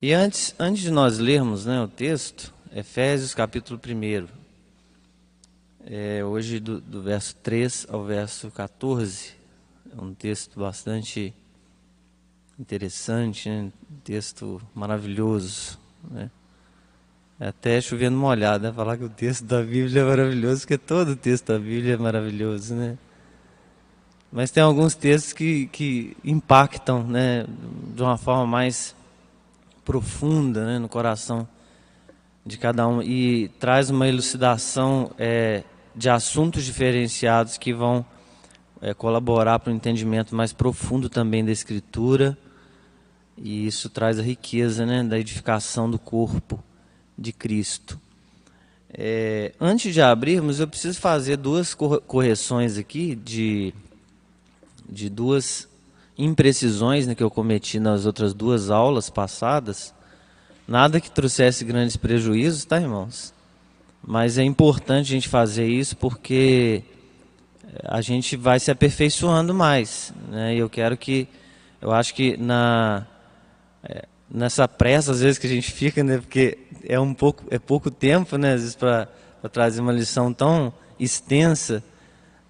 E antes, antes de nós lermos né, o texto, Efésios capítulo 1, é, hoje do, do, verso 3 ao verso 14, é um texto bastante interessante, né, um texto maravilhoso. Né? É até chovendo molhado, né? Falar que o texto da Bíblia é maravilhoso, porque todo o texto da Bíblia é maravilhoso, né? Mas tem alguns textos que, que impactam, né? De uma forma mais profunda, né? No coração de cada um e traz uma elucidação é, de assuntos diferenciados que vão é, colaborar para o entendimento mais profundo também da Escritura e isso traz a riqueza, né? Da edificação do corpo de Cristo. É, antes de abrirmos, eu preciso fazer duas correções aqui de, de duas imprecisões né, que eu cometi nas outras duas aulas passadas. Nada que trouxesse grandes prejuízos, tá, irmãos? Mas é importante a gente fazer isso porque a gente vai se aperfeiçoando mais. Né? E eu quero que, eu acho que na, é, nessa pressa às vezes que a gente fica, né? Porque é um pouco, é pouco tempo, né? Às vezes para trazer uma lição tão extensa?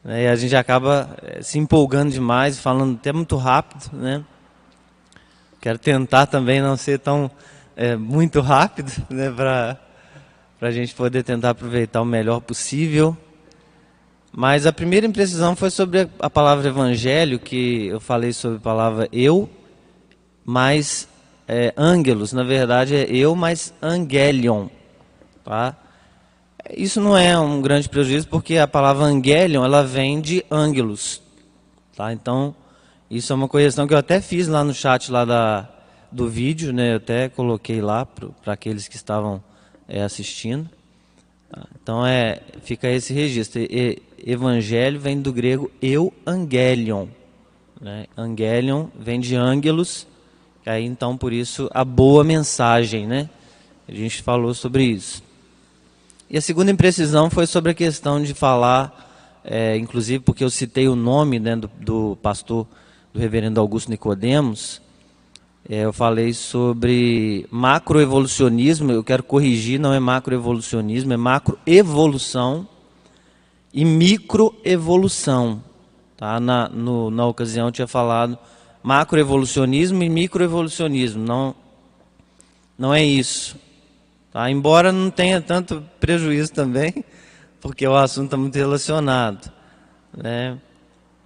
E a gente acaba eh, se empolgando demais, falando até muito rápido, né? Quero tentar também não ser tão é, muito rápido, né? Para a gente poder tentar aproveitar o melhor possível. Mas a primeira imprecisão foi sobre a palavra evangelho, que eu falei sobre a palavra eu, mas é, ângelos, na verdade é eu mais angelion, tá? Isso não é um grande prejuízo porque a palavra angelion ela vem de ângelos, tá? Então isso é uma correção que eu até fiz lá no chat lá da, do vídeo, né? Eu até coloquei lá para aqueles que estavam é, assistindo. Tá? Então é fica esse registro. E, evangelho vem do grego eu angelion, né? Angelion vem de ângelos Aí então por isso a boa mensagem, né? A gente falou sobre isso. E a segunda imprecisão foi sobre a questão de falar, é, inclusive porque eu citei o nome né, do, do pastor, do reverendo Augusto Nicodemos, é, eu falei sobre macroevolucionismo, eu quero corrigir, não é macroevolucionismo, é macroevolução e microevolução. Tá? Na, na ocasião eu tinha falado macroevolucionismo e microevolucionismo. Não, não é isso. Tá? Embora não tenha tanto prejuízo também, porque o assunto está muito relacionado. Né?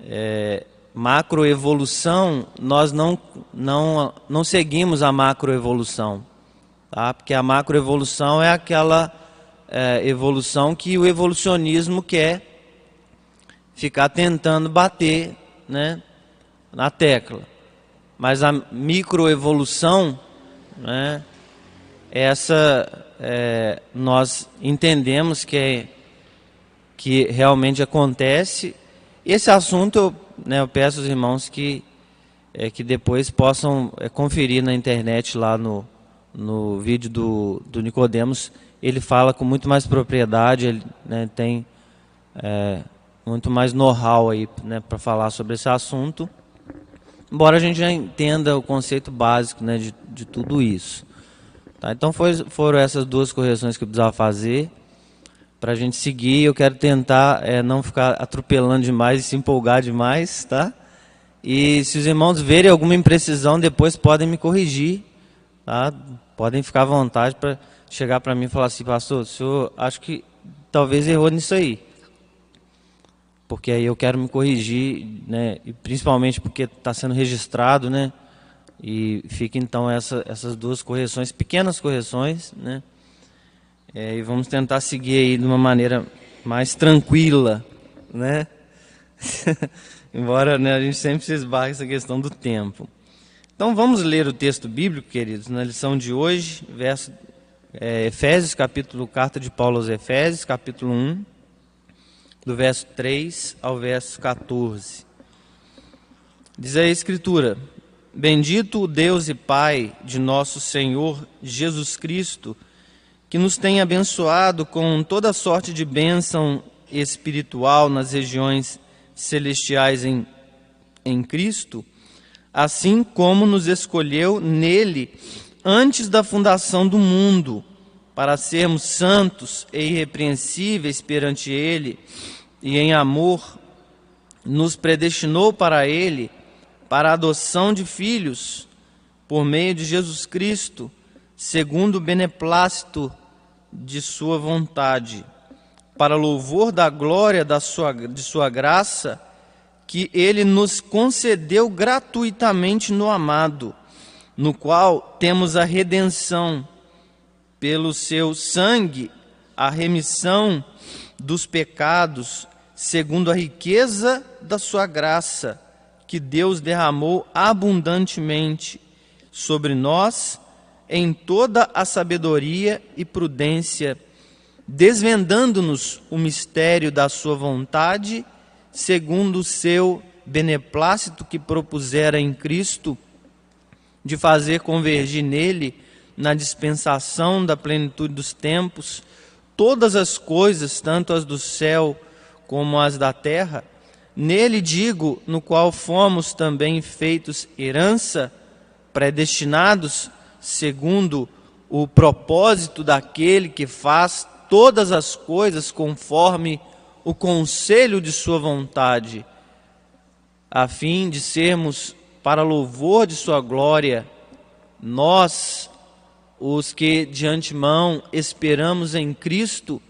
É, macroevolução, nós não, não, não seguimos a macroevolução. Tá? Porque a macroevolução é aquela é, evolução que o evolucionismo quer ficar tentando bater né, na tecla. Mas a microevolução, né, essa é, nós entendemos que, é, que realmente acontece. Esse assunto eu, né, eu peço aos irmãos que, é, que depois possam é, conferir na internet lá no, no vídeo do, do Nicodemos. Ele fala com muito mais propriedade, ele né, tem é, muito mais know-how aí né, para falar sobre esse assunto embora a gente já entenda o conceito básico né, de, de tudo isso. Tá? Então foi, foram essas duas correções que eu precisava fazer para a gente seguir. Eu quero tentar é, não ficar atropelando demais e se empolgar demais, tá? E se os irmãos verem alguma imprecisão, depois podem me corrigir, tá? Podem ficar à vontade para chegar para mim e falar assim, pastor, o senhor acho que talvez errou nisso aí porque aí eu quero me corrigir, né? E principalmente porque está sendo registrado, né? E fica então essa, essas duas correções, pequenas correções, né? É, e vamos tentar seguir aí de uma maneira mais tranquila, né? Embora né, a gente sempre se esbarre essa questão do tempo. Então vamos ler o texto bíblico, queridos, na lição de hoje, verso é, Efésios, capítulo, carta de Paulo aos Efésios, capítulo 1 do verso 3 ao verso 14. Diz a Escritura: Bendito o Deus e Pai de nosso Senhor Jesus Cristo, que nos tem abençoado com toda sorte de bênção espiritual nas regiões celestiais em, em Cristo, assim como nos escolheu nele antes da fundação do mundo, para sermos santos e irrepreensíveis perante Ele, e em amor, nos predestinou para Ele, para a adoção de filhos, por meio de Jesus Cristo, segundo o beneplácito de Sua vontade, para louvor da glória da sua, de Sua graça, que Ele nos concedeu gratuitamente no amado, no qual temos a redenção pelo seu sangue, a remissão dos pecados, segundo a riqueza da sua graça, que Deus derramou abundantemente sobre nós em toda a sabedoria e prudência, desvendando-nos o mistério da sua vontade, segundo o seu beneplácito que propusera em Cristo, de fazer convergir nele na dispensação da plenitude dos tempos, todas as coisas, tanto as do céu como as da terra, nele digo, no qual fomos também feitos herança, predestinados segundo o propósito daquele que faz todas as coisas conforme o conselho de Sua vontade, a fim de sermos, para louvor de Sua glória, nós os que de antemão esperamos em Cristo,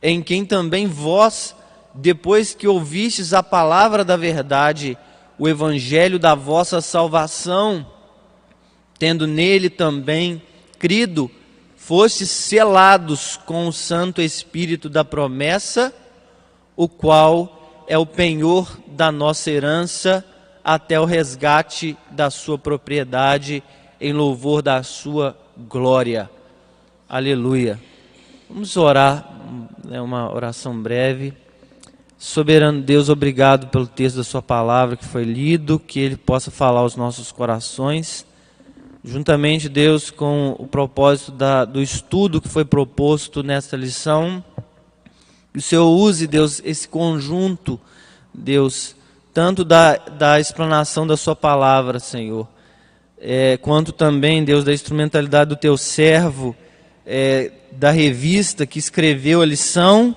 em quem também vós, depois que ouvistes a palavra da verdade, o evangelho da vossa salvação, tendo nele também crido, fostes selados com o Santo Espírito da promessa, o qual é o penhor da nossa herança até o resgate da sua propriedade em louvor da sua glória. Aleluia. Vamos orar, é uma oração breve. Soberano Deus, obrigado pelo texto da Sua palavra que foi lido, que ele possa falar aos nossos corações. Juntamente, Deus, com o propósito da, do estudo que foi proposto nesta lição, que o Senhor use, Deus, esse conjunto, Deus, tanto da, da explanação da Sua palavra, Senhor, é, quanto também, Deus, da instrumentalidade do teu servo, é, da revista que escreveu a lição,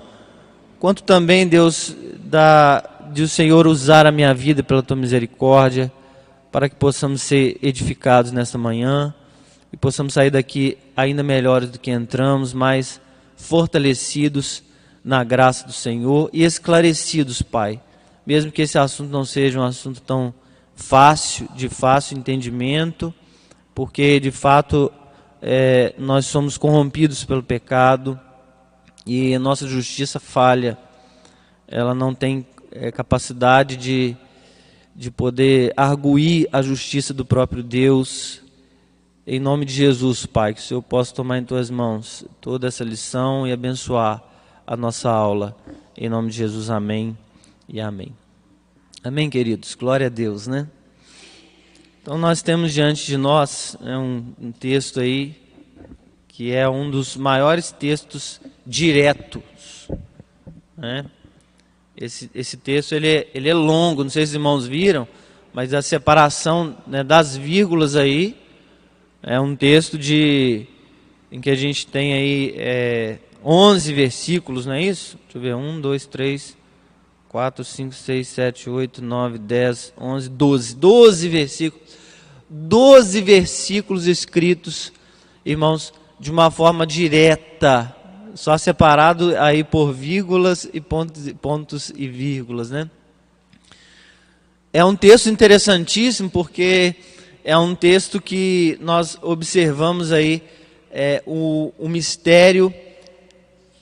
quanto também, Deus, da, de o Senhor usar a minha vida pela tua misericórdia, para que possamos ser edificados nesta manhã e possamos sair daqui ainda melhores do que entramos, mais fortalecidos na graça do Senhor e esclarecidos, Pai. Mesmo que esse assunto não seja um assunto tão fácil, de fácil entendimento, porque de fato é, nós somos corrompidos pelo pecado e nossa justiça falha. Ela não tem é, capacidade de, de poder arguir a justiça do próprio Deus. Em nome de Jesus, Pai, que o Senhor possa tomar em tuas mãos toda essa lição e abençoar a nossa aula. Em nome de Jesus, amém e amém. Amém, queridos? Glória a Deus, né? Então, nós temos diante de nós né, um, um, texto aí que é um dos maiores textos diretos. Né? Esse, esse texto ele é, ele é longo, não sei se os irmãos viram, mas a separação né, das vírgulas aí é um texto de em que a gente tem aí é, 11 versículos, não é isso? Deixa eu ver, 1, 2, 3, 4, 5, 6, 7, 8, 9, 10, 11, 12. 12 versículos. 12 versículos escritos, irmãos, de uma forma direta, só separado aí por vírgulas e pontos, pontos e vírgulas, né? É um texto interessantíssimo porque é um texto que nós observamos aí é, o, o mistério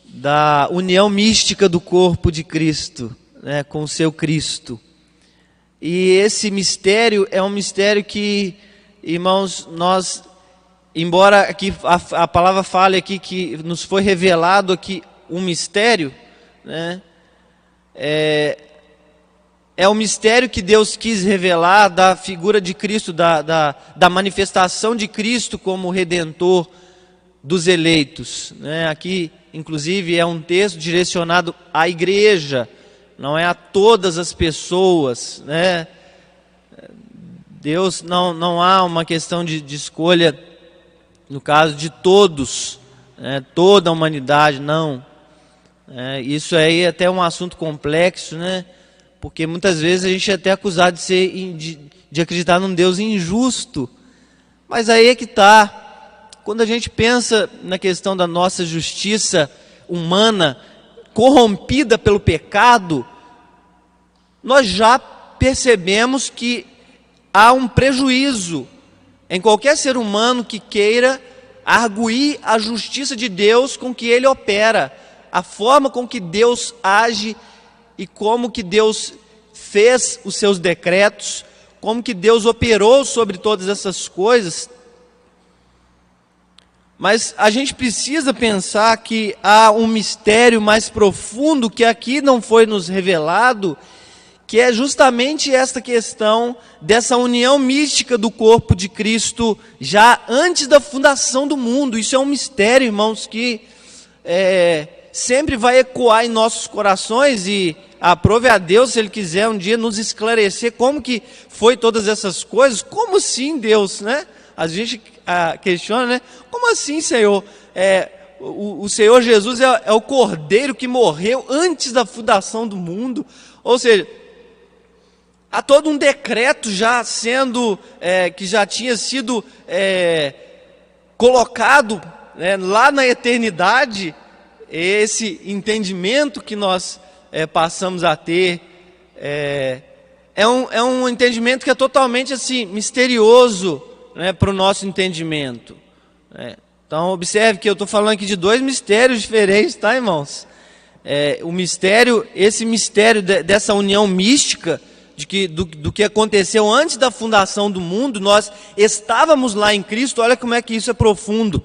da união mística do corpo de Cristo né, com o seu Cristo. E esse mistério é um mistério que, irmãos, nós, embora aqui a, a palavra fale aqui que nos foi revelado aqui um mistério, né, é, é o mistério que Deus quis revelar da figura de Cristo, da, da, da manifestação de Cristo como Redentor dos eleitos. Né? Aqui, inclusive, é um texto direcionado à igreja, não é a todas as pessoas, né? Deus não, não há uma questão de, de escolha no caso de todos, né, toda a humanidade, não. É, isso aí é até um assunto complexo, né? Porque muitas vezes a gente é até acusado de, ser, de, de acreditar num Deus injusto. Mas aí é que está. Quando a gente pensa na questão da nossa justiça humana corrompida pelo pecado, nós já percebemos que há um prejuízo em qualquer ser humano que queira arguir a justiça de Deus com que ele opera, a forma com que Deus age e como que Deus fez os seus decretos, como que Deus operou sobre todas essas coisas. Mas a gente precisa pensar que há um mistério mais profundo que aqui não foi nos revelado que é justamente esta questão dessa união mística do corpo de Cristo já antes da fundação do mundo. Isso é um mistério, irmãos, que é, sempre vai ecoar em nossos corações e aprove a Deus se Ele quiser um dia nos esclarecer como que foi todas essas coisas. Como assim, Deus, né? A gente a, questiona, né? Como assim, Senhor? É, o, o, Senhor Jesus é, é o Cordeiro que morreu antes da fundação do mundo. Ou seja, há todo um decreto já sendo, é, que já tinha sido é, colocado né, lá na eternidade, esse entendimento que nós é, passamos a ter, é, é, um, é um entendimento que é totalmente assim, misterioso né, para o nosso entendimento. Né. Então, observe que eu estou falando aqui de dois mistérios diferentes, tá, irmãos? É, o mistério, esse mistério de, dessa união mística, de que, do, do que aconteceu antes da fundação do mundo, nós estávamos lá em Cristo, olha como é que isso é profundo.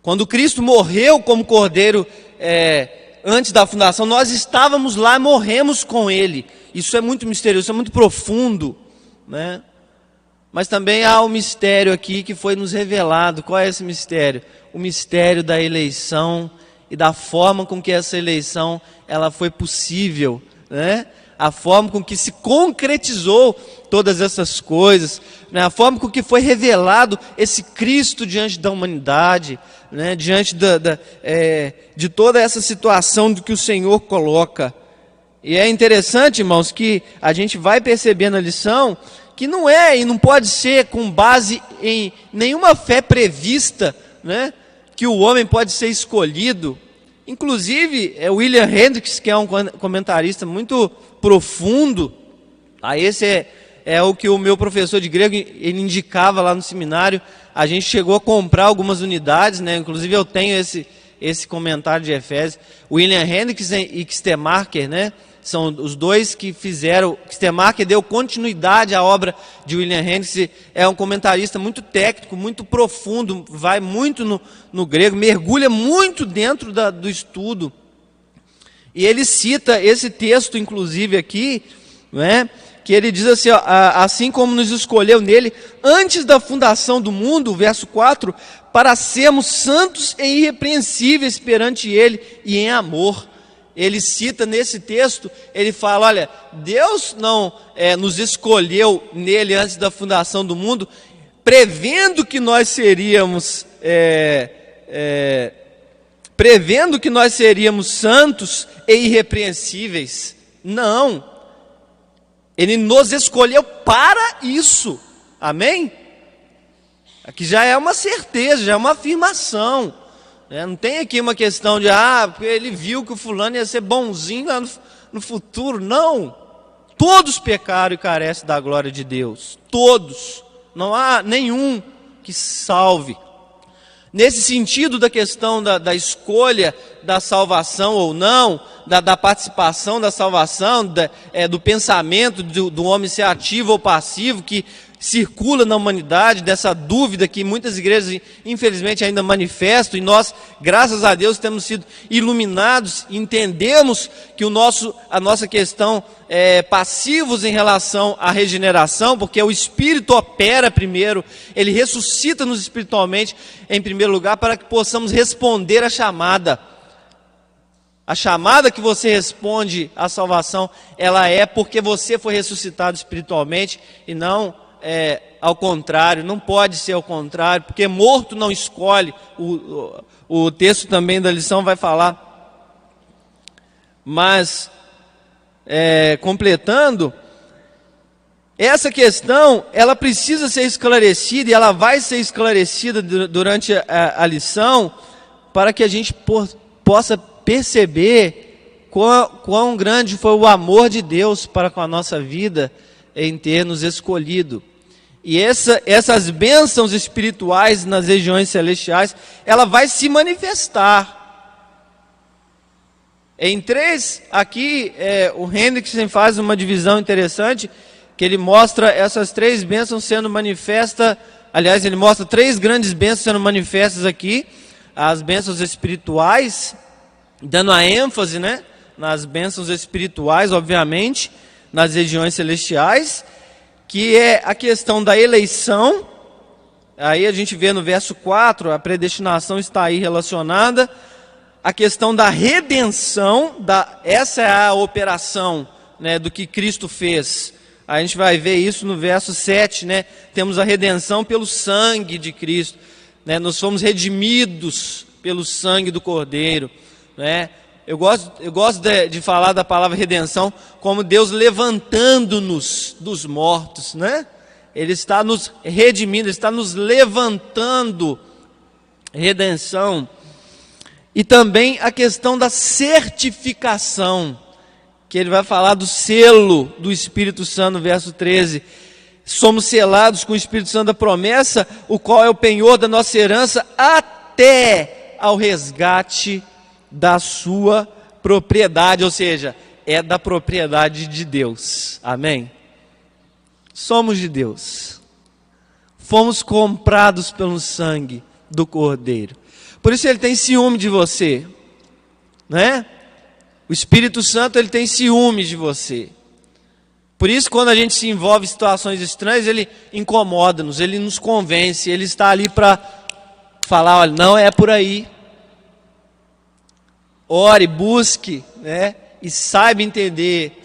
Quando Cristo morreu como cordeiro é, antes da fundação, nós estávamos lá, morremos com Ele. Isso é muito misterioso, isso é muito profundo, né? Mas também há um mistério aqui que foi nos revelado. Qual é esse mistério? O mistério da eleição e da forma com que essa eleição ela foi possível, né? A forma com que se concretizou todas essas coisas, né? a forma com que foi revelado esse Cristo diante da humanidade, né? diante da, da é, de toda essa situação do que o Senhor coloca. E é interessante, irmãos, que a gente vai percebendo a lição que não é e não pode ser com base em nenhuma fé prevista, né? que o homem pode ser escolhido. Inclusive, é William Hendricks, que é um comentarista muito profundo. Ah, esse é, é o que o meu professor de grego ele indicava lá no seminário. A gente chegou a comprar algumas unidades, né? Inclusive eu tenho esse esse comentário de Efésios. William Hendricks e Kstemarker, né? São os dois que fizeram. Kstemarker deu continuidade à obra de William Hendricks. É um comentarista muito técnico, muito profundo, vai muito no, no grego, mergulha muito dentro da, do estudo. E ele cita esse texto, inclusive, aqui, né, que ele diz assim: ó, assim como nos escolheu nele antes da fundação do mundo, verso 4, para sermos santos e irrepreensíveis perante ele e em amor. Ele cita nesse texto, ele fala: olha, Deus não é, nos escolheu nele antes da fundação do mundo, prevendo que nós seríamos. É, é, prevendo que nós seríamos santos e irrepreensíveis. Não. Ele nos escolheu para isso. Amém? Aqui já é uma certeza, já é uma afirmação. Né? Não tem aqui uma questão de, ah, porque ele viu que o fulano ia ser bonzinho lá no, no futuro. Não. Todos pecaram e carecem da glória de Deus. Todos. Não há nenhum que salve. Nesse sentido da questão da, da escolha da salvação ou não, da, da participação da salvação, da, é, do pensamento do, do homem ser ativo ou passivo, que circula na humanidade, dessa dúvida que muitas igrejas, infelizmente, ainda manifestam, e nós, graças a Deus, temos sido iluminados, entendemos que o nosso, a nossa questão é passivos em relação à regeneração, porque o Espírito opera primeiro, ele ressuscita-nos espiritualmente, em primeiro lugar, para que possamos responder à chamada. A chamada que você responde à salvação, ela é porque você foi ressuscitado espiritualmente e não é, ao contrário, não pode ser ao contrário, porque morto não escolhe. O, o, o texto também da lição vai falar. Mas, é, completando, essa questão, ela precisa ser esclarecida e ela vai ser esclarecida durante a, a lição para que a gente possa perceber quão, quão grande foi o amor de Deus para com a nossa vida em ter nos escolhido. E essa, essas bênçãos espirituais nas regiões celestiais, ela vai se manifestar. Em três, aqui é, o Hendrickson faz uma divisão interessante, que ele mostra essas três bênçãos sendo manifestas. Aliás, ele mostra três grandes bênçãos sendo manifestas aqui: as bênçãos espirituais, dando a ênfase né, nas bênçãos espirituais, obviamente, nas regiões celestiais que é a questão da eleição. Aí a gente vê no verso 4, a predestinação está aí relacionada. A questão da redenção, da, essa é a operação né, do que Cristo fez. A gente vai ver isso no verso 7, né? Temos a redenção pelo sangue de Cristo. Né? Nós fomos redimidos pelo sangue do Cordeiro. Né? Eu gosto, eu gosto de, de falar da palavra redenção como Deus levantando-nos dos mortos, né? Ele está nos redimindo, Ele está nos levantando. Redenção. E também a questão da certificação, que ele vai falar do selo do Espírito Santo, verso 13. Somos selados com o Espírito Santo da promessa, o qual é o penhor da nossa herança, até ao resgate da sua propriedade, ou seja, é da propriedade de Deus. Amém? Somos de Deus. Fomos comprados pelo sangue do Cordeiro. Por isso ele tem ciúme de você, né? O Espírito Santo ele tem ciúme de você. Por isso, quando a gente se envolve em situações estranhas, ele incomoda-nos, ele nos convence, ele está ali para falar: olha, não é por aí, ore, busque, né? E saiba entender.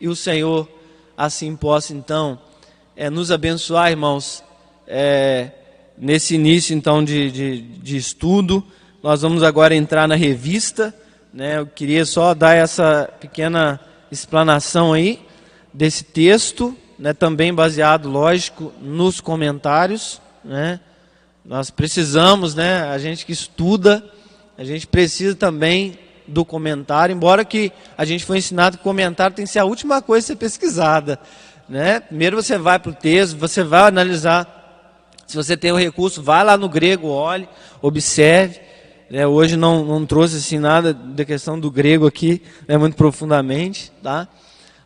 E o Senhor assim possa então é, nos abençoar, irmãos, é, nesse início então de, de, de, estudo. Nós vamos agora entrar na revista. Né? Eu queria só dar essa pequena explanação aí desse texto, né? também baseado, lógico, nos comentários. Né? Nós precisamos, né? a gente que estuda a gente precisa também do comentário, embora que a gente foi ensinado que o comentário tem que ser a última coisa a ser pesquisada. Né? Primeiro você vai para o texto, você vai analisar. Se você tem o recurso, vai lá no grego, olhe, observe. Né? Hoje não, não trouxe assim, nada da questão do grego aqui, né, muito profundamente, tá?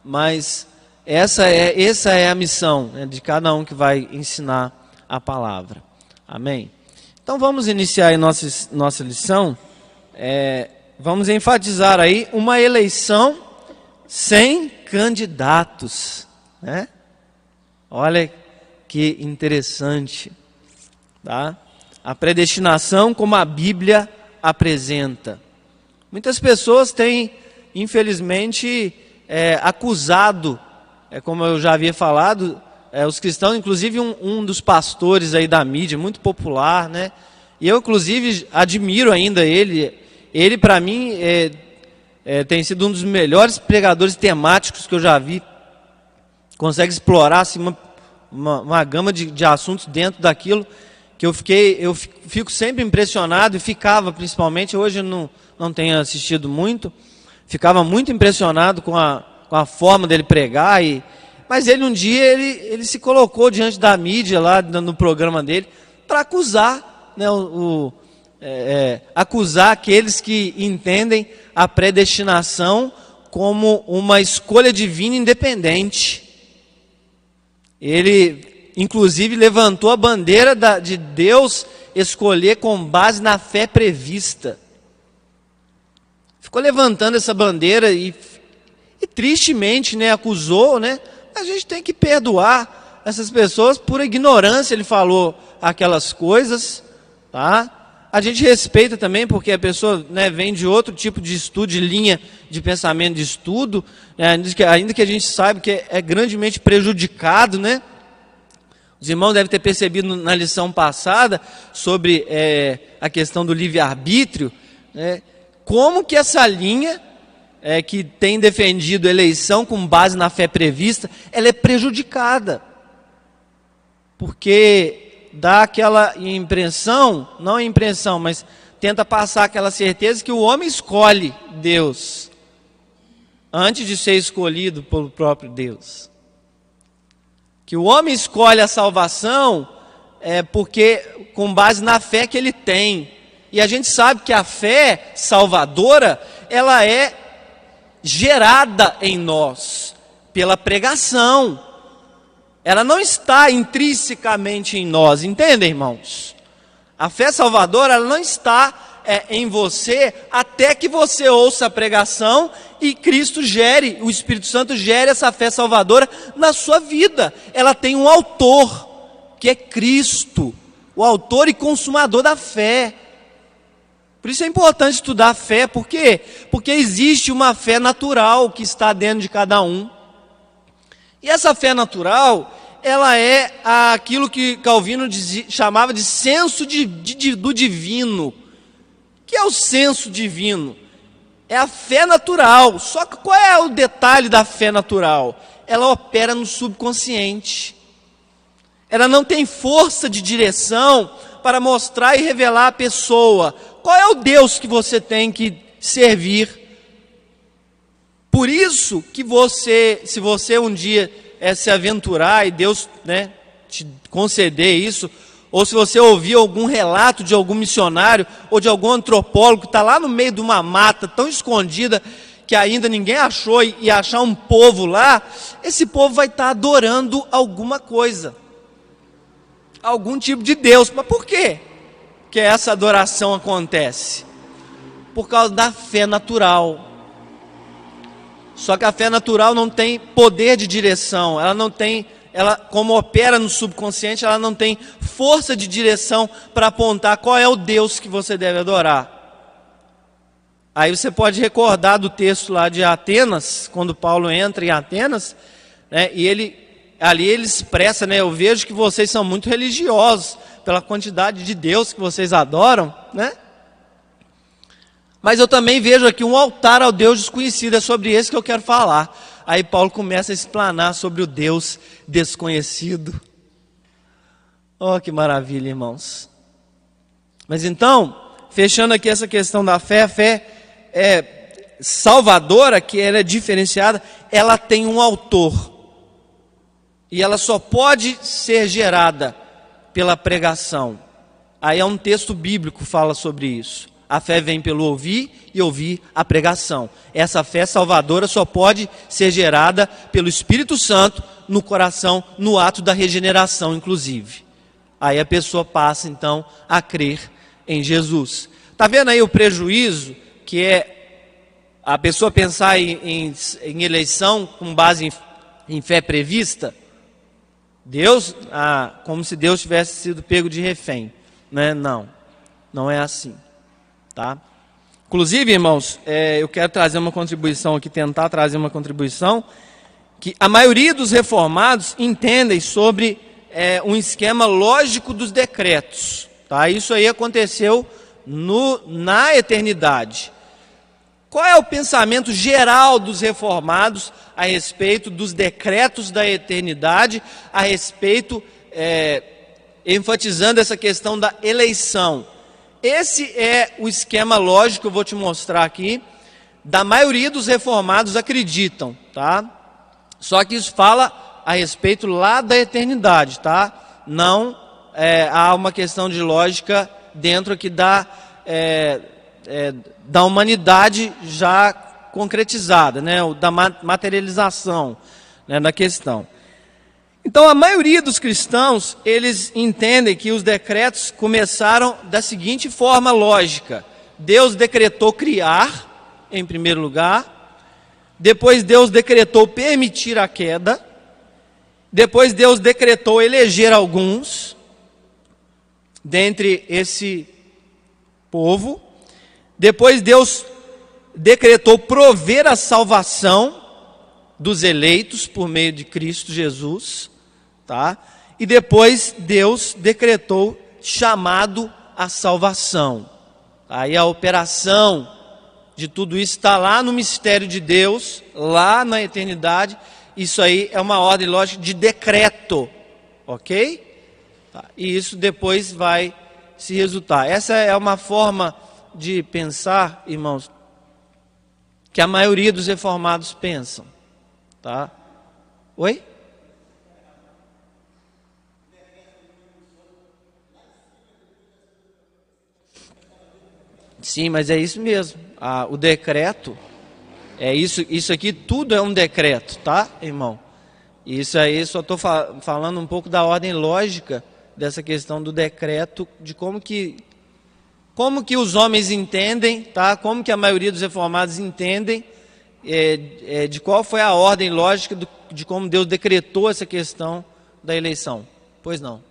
mas essa é, essa é a missão né, de cada um que vai ensinar a palavra. Amém? Então vamos iniciar aí nossa, nossa lição. É, vamos enfatizar aí uma eleição sem candidatos. Né? Olha que interessante. Tá? A predestinação como a Bíblia apresenta. Muitas pessoas têm, infelizmente, é, acusado, é, como eu já havia falado, é, os cristãos, inclusive um, um, dos pastores aí da mídia, muito popular, né? E eu, inclusive, admiro ainda ele. Ele, para mim, é, é, tem sido um dos melhores pregadores temáticos que eu já vi. Consegue explorar assim, uma, uma, uma gama de, de assuntos dentro daquilo que eu fiquei, eu fico sempre impressionado e ficava principalmente, hoje não, não tenho assistido muito, ficava muito impressionado com a, com a forma dele pregar e, mas ele um dia ele, ele se colocou diante da mídia lá no programa dele para acusar, né, o, o é, é, acusar aqueles que entendem a predestinação como uma escolha divina independente. Ele, inclusive, levantou a bandeira da, de Deus escolher com base na fé prevista. Ficou levantando essa bandeira e, e tristemente, né, acusou, né, a gente tem que perdoar essas pessoas por ignorância, ele falou aquelas coisas, tá? A gente respeita também porque a pessoa né, vem de outro tipo de estudo, de linha de pensamento de estudo, né, ainda, que, a gente saiba que é, é grandemente prejudicado, né? Os irmãos devem ter percebido na lição passada sobre é, a questão do livre-arbítrio, né, como que essa linha é, que tem defendido eleição com base na fé prevista, ela é prejudicada. Porque dá aquela impressão, não a impressão, mas tenta passar aquela certeza que o homem escolhe Deus antes de ser escolhido pelo próprio Deus. Que o homem escolhe a salvação é porque com base na fé que ele tem. E a gente sabe que a fé salvadora, ela é gerada em nós pela pregação. Ela não está intrinsecamente em nós, entendem, irmãos? A fé salvadora ela não está é, em você até que você ouça a pregação e Cristo gere, o Espírito Santo gere essa fé salvadora na sua vida. Ela tem um autor, que é Cristo, o autor e consumador da fé. Por isso é importante estudar a fé, por quê? Porque existe uma fé natural que está dentro de cada um. E essa fé natural, ela é aquilo que Calvino dizia, chamava de senso de, de, do divino. Que é o senso divino? É a fé natural. Só que qual é o detalhe da fé natural? Ela opera no subconsciente. Ela não tem força de direção para mostrar e revelar a pessoa qual é o Deus que você tem que servir. Por isso que você, se você um dia é, se aventurar e Deus né, te conceder isso, ou se você ouvir algum relato de algum missionário ou de algum antropólogo que está lá no meio de uma mata tão escondida que ainda ninguém achou e achar um povo lá, esse povo vai estar tá adorando alguma coisa, algum tipo de Deus. Mas por quê? que essa adoração acontece? Por causa da fé natural. Só que a fé natural não tem poder de direção, ela não tem, ela como opera no subconsciente, ela não tem força de direção para apontar qual é o Deus que você deve adorar. Aí você pode recordar do texto lá de Atenas, quando Paulo entra em Atenas, né, e ele ali ele expressa, né, eu vejo que vocês são muito religiosos pela quantidade de Deus que vocês adoram, né? Mas eu também vejo aqui um altar ao Deus desconhecido, é sobre esse que eu quero falar. Aí Paulo começa a explanar sobre o Deus desconhecido. Oh, que maravilha, irmãos. Mas então, fechando aqui essa questão da fé, a fé é salvadora, que ela é diferenciada, ela tem um autor. E ela só pode ser gerada pela pregação. Aí é um texto bíblico que fala sobre isso. A fé vem pelo ouvir e ouvir a pregação. Essa fé salvadora só pode ser gerada pelo Espírito Santo no coração, no ato da regeneração, inclusive. Aí a pessoa passa então a crer em Jesus. Está vendo aí o prejuízo que é a pessoa pensar em, em, em eleição com base em, em fé prevista? Deus, ah, como se Deus tivesse sido pego de refém. Né? Não, não é assim. Tá? Inclusive, irmãos, é, eu quero trazer uma contribuição aqui, tentar trazer uma contribuição, que a maioria dos reformados entendem sobre é, um esquema lógico dos decretos. Tá? Isso aí aconteceu no, na eternidade. Qual é o pensamento geral dos reformados a respeito dos decretos da eternidade, a respeito, é, enfatizando essa questão da eleição? Esse é o esquema lógico que eu vou te mostrar aqui. Da maioria dos reformados acreditam, tá? Só que isso fala a respeito lá da eternidade, tá? Não é, há uma questão de lógica dentro que dá é, é, da humanidade já concretizada, né, da materialização né, da questão. Então, a maioria dos cristãos, eles entendem que os decretos começaram da seguinte forma lógica: Deus decretou criar, em primeiro lugar, depois Deus decretou permitir a queda, depois Deus decretou eleger alguns dentre esse povo, depois Deus decretou prover a salvação dos eleitos por meio de Cristo Jesus, tá? E depois Deus decretou chamado à salvação. Aí a operação de tudo isso está lá no mistério de Deus, lá na eternidade. Isso aí é uma ordem lógica de decreto, ok? Tá. E isso depois vai se resultar. Essa é uma forma de pensar, irmãos, que a maioria dos reformados pensam, tá? Oi? Sim, mas é isso mesmo. Ah, o decreto é isso. Isso aqui tudo é um decreto, tá, irmão? Isso aí só estou fa falando um pouco da ordem lógica dessa questão do decreto, de como que como que os homens entendem, tá? Como que a maioria dos reformados entendem é, é, de qual foi a ordem lógica do, de como Deus decretou essa questão da eleição? Pois não.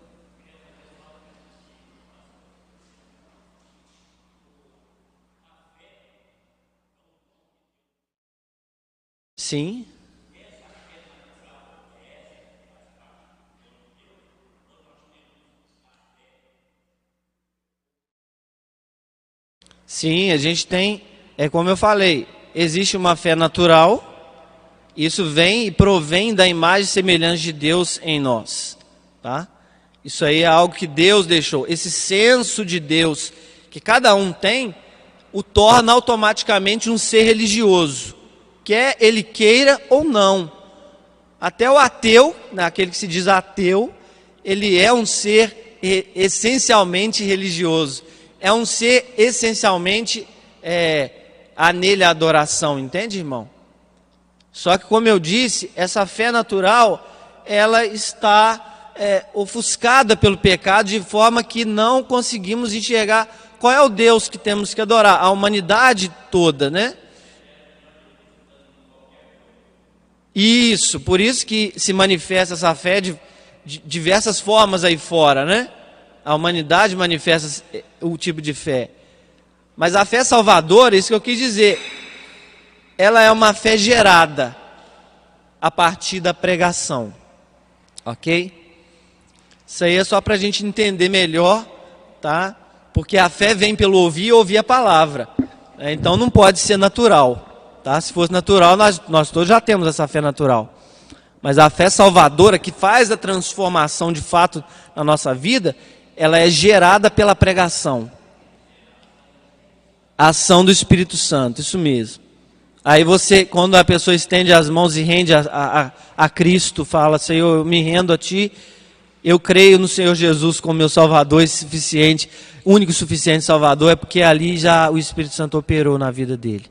Sim. Sim, a gente tem, é como eu falei, existe uma fé natural, isso vem e provém da imagem semelhante de Deus em nós, tá? Isso aí é algo que Deus deixou, esse senso de Deus que cada um tem, o torna automaticamente um ser religioso, quer ele queira ou não. Até o ateu, né, aquele que se diz ateu, ele é um ser essencialmente religioso é um ser essencialmente é, há nele a adoração, entende, irmão? Só que, como eu disse, essa fé natural ela está é, ofuscada pelo pecado de forma que não conseguimos enxergar qual é o Deus que temos que adorar, a humanidade toda, né? Isso, por isso que se manifesta essa fé de, de diversas formas aí fora, né? A humanidade manifesta o tipo de fé. Mas a fé salvadora, isso que eu quis dizer, ela é uma fé gerada a partir da pregação. Ok? Isso aí é só para a gente entender melhor, tá? Porque a fé vem pelo ouvir e ouvir a palavra. É, então não pode ser natural. Tá? Se fosse natural, nós, nós todos já temos essa fé natural. Mas a fé salvadora, que faz a transformação de fato na nossa vida, ela é gerada pela pregação. A ação do Espírito Santo, isso mesmo. Aí você, quando a pessoa estende as mãos e rende a, a, a Cristo, fala, Senhor, eu me rendo a Ti, eu creio no Senhor Jesus como meu Salvador e suficiente, único e suficiente Salvador, é porque ali já o Espírito Santo operou na vida dele.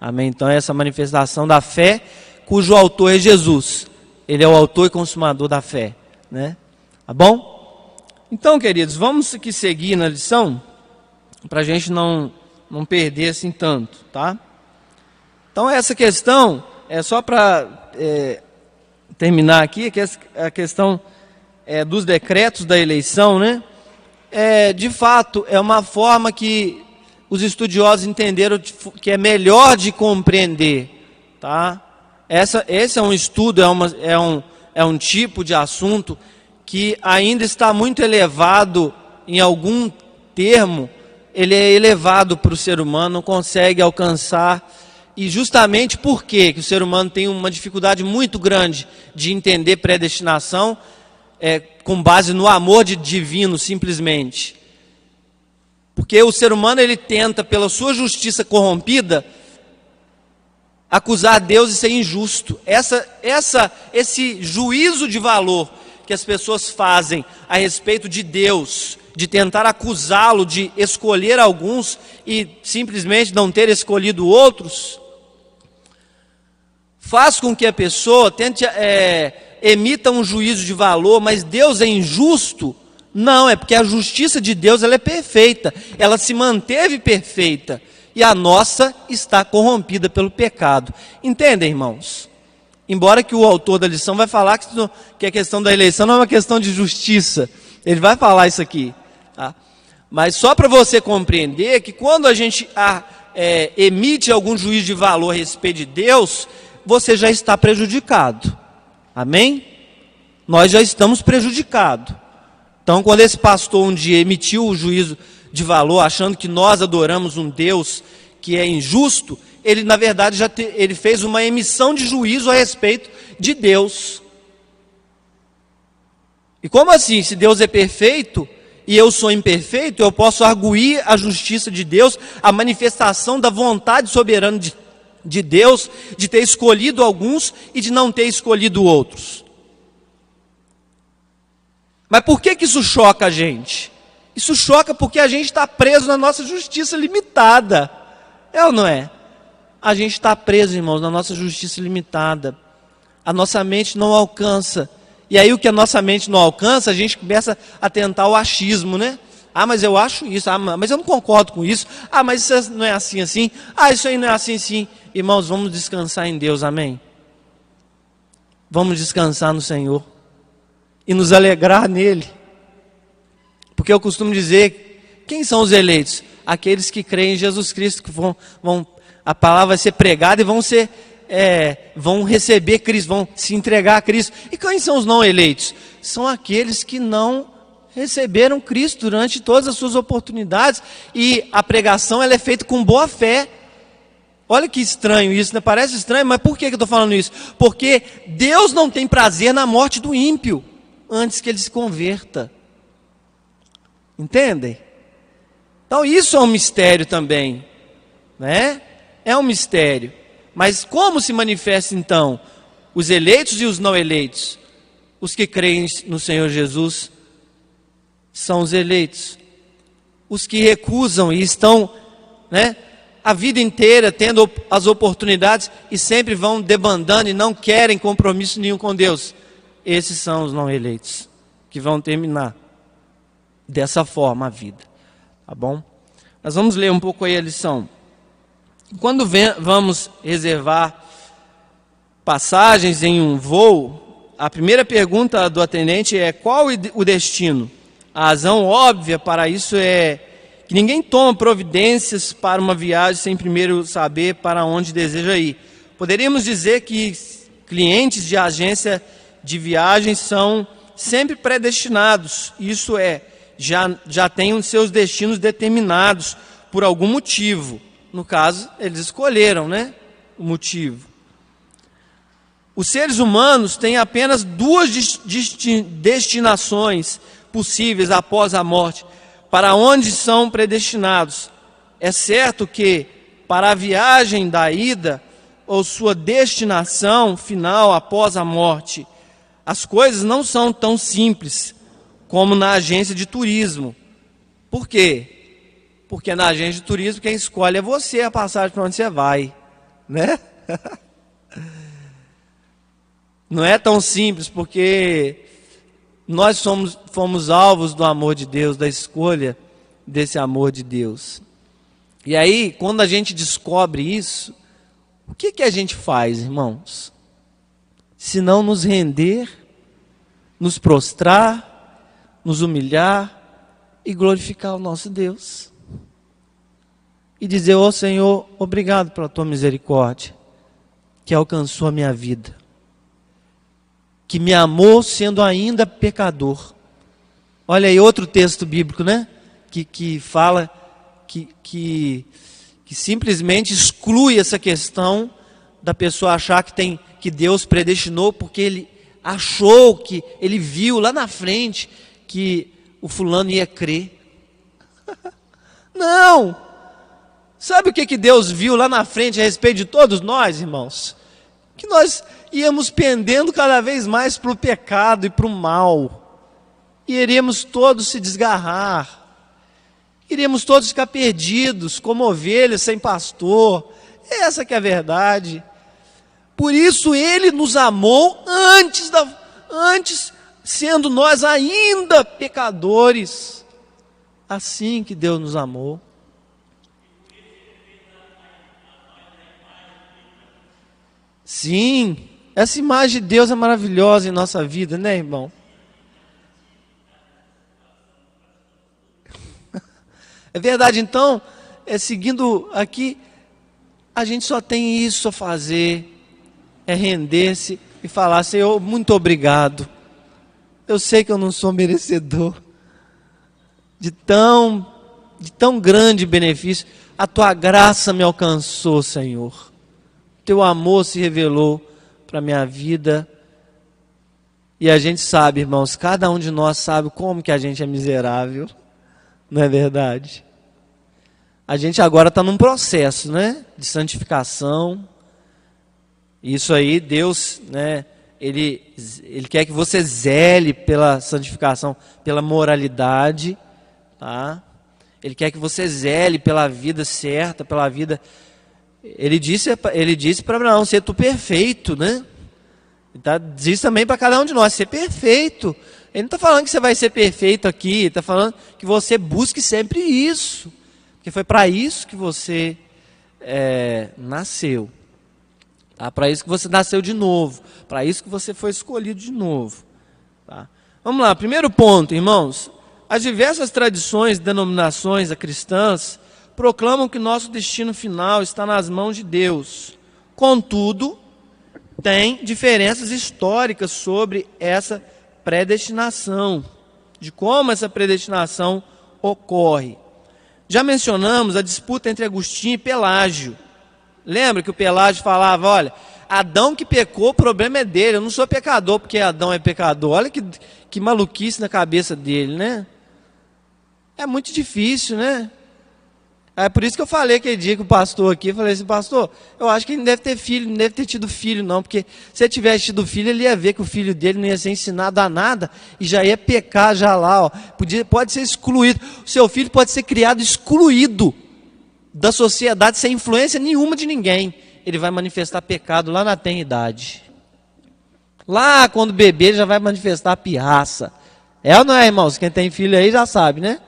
Amém? Então, essa manifestação da fé, cujo autor é Jesus. Ele é o autor e consumador da fé. Né? Tá bom? Então, queridos, vamos aqui seguir na lição, para a gente não, não perder assim tanto, tá? Então, essa questão, é só para é, terminar aqui, que a questão é, dos decretos da eleição, né? É, de fato, é uma forma que os estudiosos entenderam que é melhor de compreender, tá? Essa, esse é um estudo, é, uma, é, um, é um tipo de assunto que ainda está muito elevado em algum termo, ele é elevado para o ser humano, não consegue alcançar. E justamente por que o ser humano tem uma dificuldade muito grande de entender predestinação, é, com base no amor de divino, simplesmente. Porque o ser humano ele tenta, pela sua justiça corrompida, acusar Deus de ser injusto. Essa, essa, esse juízo de valor que as pessoas fazem a respeito de Deus, de tentar acusá-lo de escolher alguns e simplesmente não ter escolhido outros, faz com que a pessoa tente é, emita um juízo de valor, mas Deus é injusto? Não, é porque a justiça de Deus ela é perfeita, ela se manteve perfeita e a nossa está corrompida pelo pecado. Entendem, irmãos? Embora que o autor da lição vai falar que, a questão da eleição não é uma questão de justiça. Ele vai falar isso aqui. Tá? Mas só para você compreender que quando a gente a, é, emite algum juízo de valor a respeito de Deus, você já está prejudicado. Amém? nós já estamos prejudicados. Então, quando esse pastor um dia emitiu o juízo de valor, achando que nós adoramos um Deus que é injusto, ele na verdade já te, ele fez uma emissão de juízo a respeito de Deus. E como assim? Se Deus é perfeito e eu sou imperfeito, eu posso arguir a justiça de Deus, a manifestação da vontade soberana de, de Deus, de ter escolhido alguns e de não ter escolhido outros. Mas por que, que isso choca a gente? Isso choca porque a gente está preso na nossa justiça limitada. É ou não é? A gente está preso, irmãos, na nossa justiça limitada. A nossa mente não alcança. E aí o que a nossa mente não alcança, a gente começa a tentar o achismo, né? Ah, mas eu acho isso. Ah, mas eu não concordo com isso. Ah, mas isso não é assim assim. Ah, isso aí não é assim sim. Irmãos, vamos descansar em Deus, amém? Vamos descansar no Senhor e nos alegrar nele. Porque eu costumo dizer, quem são os eleitos? Aqueles que creem em Jesus Cristo, que vão, vão a palavra vai ser pregada e vão ser é, vão receber Cristo, vão se entregar a Cristo. E quem são os não eleitos? São aqueles que não receberam Cristo durante todas as suas oportunidades e a pregação ela é feita com boa fé. Olha que estranho isso, né? Parece estranho, mas por que eu estou falando isso? Porque Deus não tem prazer na morte do ímpio antes que ele se converta. Entendem? Então isso é um mistério também, né? É um mistério. Mas como se manifesta então os eleitos e os não eleitos? Os que creem no Senhor Jesus são os eleitos. Os que recusam e estão, né, a vida inteira tendo as oportunidades e sempre vão debandando e não querem compromisso nenhum com Deus esses são os não eleitos, que vão terminar dessa forma a vida. Tá bom? Nós vamos ler um pouco aí a lição. Quando vamos reservar passagens em um voo, a primeira pergunta do atendente é: qual o destino? A razão óbvia para isso é que ninguém toma providências para uma viagem sem primeiro saber para onde deseja ir. Poderíamos dizer que clientes de agência de viagens são sempre predestinados, isso é, já, já têm os seus destinos determinados por algum motivo. No caso, eles escolheram né, o motivo. Os seres humanos têm apenas duas destinações possíveis após a morte, para onde são predestinados. É certo que, para a viagem da ida, ou sua destinação final após a morte, as coisas não são tão simples como na agência de turismo. Por quê? Porque na agência de turismo quem escolhe é você a passagem para onde você vai, né? Não é tão simples, porque nós somos, fomos alvos do amor de Deus, da escolha desse amor de Deus. E aí, quando a gente descobre isso, o que, que a gente faz, irmãos? se não nos render, nos prostrar, nos humilhar e glorificar o nosso Deus. E dizer, ó oh, Senhor, obrigado pela tua misericórdia, que alcançou a minha vida, que me amou sendo ainda pecador. Olha aí outro texto bíblico, né? Que, que fala que, que, que simplesmente exclui essa questão da pessoa achar que tem que Deus predestinou porque ele achou que ele viu lá na frente que o fulano ia crer. Não! Sabe o que, que Deus viu lá na frente a respeito de todos nós, irmãos? Que nós íamos pendendo cada vez mais para o pecado e para o mal. E iríamos todos se desgarrar. Iríamos todos ficar perdidos, como ovelhas sem pastor. Essa que é a verdade. Por isso ele nos amou antes da antes sendo nós ainda pecadores. Assim que Deus nos amou. Sim, essa imagem de Deus é maravilhosa em nossa vida, né, irmão? É verdade, então, é, seguindo aqui, a gente só tem isso a fazer é render-se e falar: Senhor, muito obrigado. Eu sei que eu não sou merecedor de tão, de tão grande benefício. A tua graça me alcançou, Senhor. Teu amor se revelou para a minha vida. E a gente sabe, irmãos, cada um de nós sabe como que a gente é miserável. Não é verdade? A gente agora está num processo, né? De santificação. Isso aí, Deus, né? Ele, ele quer que você zele pela santificação, pela moralidade, tá? Ele quer que você zele pela vida certa, pela vida. Ele disse, ele disse para Abraão: ser tu perfeito, né? Tá, diz também para cada um de nós: ser perfeito. Ele não está falando que você vai ser perfeito aqui, ele está falando que você busque sempre isso. Porque foi para isso que você é, nasceu. Tá? Para isso que você nasceu de novo. Para isso que você foi escolhido de novo. Tá? Vamos lá, primeiro ponto, irmãos. As diversas tradições, denominações cristãs proclamam que nosso destino final está nas mãos de Deus. Contudo, tem diferenças históricas sobre essa predestinação, de como essa predestinação ocorre. Já mencionamos a disputa entre Agostinho e Pelágio. Lembra que o Pelágio falava: olha, Adão que pecou, o problema é dele, eu não sou pecador porque Adão é pecador. Olha que, que maluquice na cabeça dele, né? É muito difícil, né? É por isso que eu falei aquele dia com o pastor aqui, falei assim, pastor, eu acho que ele não deve ter filho, não deve ter tido filho, não, porque se ele tivesse tido filho, ele ia ver que o filho dele não ia ser ensinado a nada e já ia pecar já lá, ó. Podia, pode ser excluído. O seu filho pode ser criado excluído da sociedade sem influência nenhuma de ninguém. Ele vai manifestar pecado lá na tenridade. Lá quando bebê já vai manifestar pirraça. É ou não é, irmãos? Quem tem filho aí já sabe, né?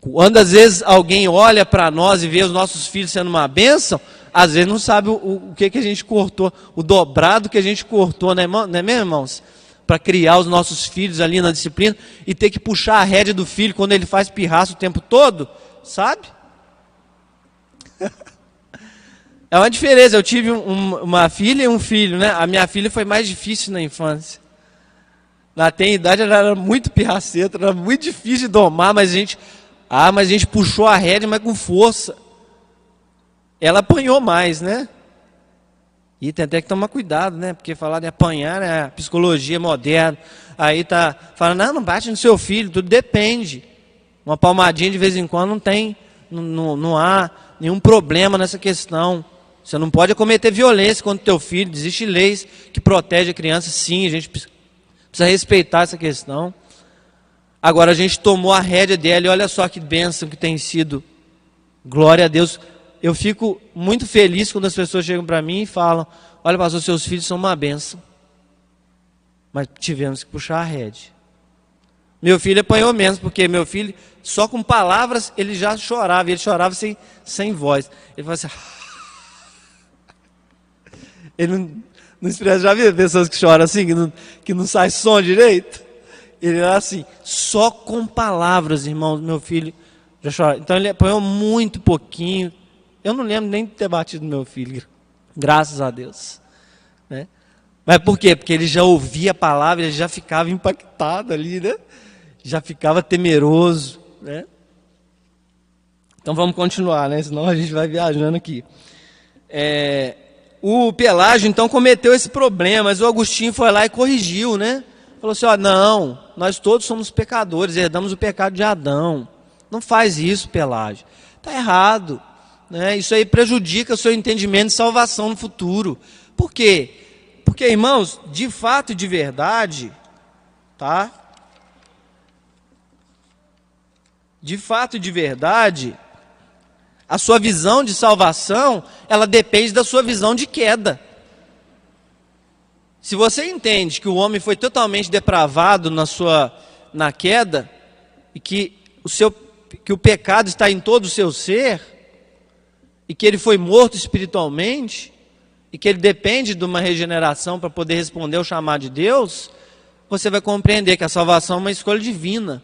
Quando às vezes alguém olha para nós e vê os nossos filhos sendo uma bênção, às vezes não sabe o, o, que, que a gente cortou, o dobrado que a gente cortou, né, irmão, né mesmo, irmãos? Para criar os nossos filhos ali na disciplina e ter que puxar a rédea do filho quando ele faz pirraça o tempo todo, sabe? É uma diferença. Eu tive um, uma filha e um filho, né? A minha filha foi mais difícil na infância. Na tem idade ela era muito pirraceta, era muito difícil de domar, mas a gente ah, mas a gente puxou a rédea, mas com força. Ela apanhou mais, né? E tem até que tomar cuidado, né? Porque falar de apanhar, né? A psicologia moderna. Aí tá falando, não, não bate no seu filho, tudo depende. Uma palmadinha de vez em quando não tem, não, não, há nenhum problema nessa questão. Você não pode cometer violência contra o teu filho. Existem leis que protegem a criança, sim, a gente precisa respeitar essa questão. Agora a gente tomou a rédea dela e olha só que bênção que tem sido. Glória a Deus. Eu fico muito feliz quando as pessoas chegam para mim e falam: Olha, pastor, seus filhos são uma bênção. Mas tivemos que puxar a rédea. Meu filho apanhou menos, porque meu filho, só com palavras, ele já chorava. Ele chorava sem, sem voz. Ele falava assim. Ele não, não expressa. Já viu pessoas que choram assim, que não, que não sai som direito? Ele era assim, só com palavras, irmão, meu filho já. Então ele apanhou muito pouquinho. Eu não lembro nem de ter batido meu filho, graças a Deus. Né? Mas por quê? Porque ele já ouvia a palavra, ele já ficava impactado ali, né? Já ficava temeroso, né? Então vamos continuar, né? Senão a gente vai viajando aqui. É, o Pelágio então cometeu esse problema, mas o Agostinho foi lá e corrigiu, né? Falou assim: ó, não, nós todos somos pecadores, herdamos o pecado de Adão. Não faz isso, Pelágio. Está errado. Né? Isso aí prejudica o seu entendimento de salvação no futuro. Por quê? Porque, irmãos, de fato e de verdade, tá? De fato e de verdade, a sua visão de salvação, ela depende da sua visão de queda. Se você entende que o homem foi totalmente depravado na sua na queda e que o seu que o pecado está em todo o seu ser e que ele foi morto espiritualmente e que ele depende de uma regeneração para poder responder ao chamado de Deus, você vai compreender que a salvação é uma escolha divina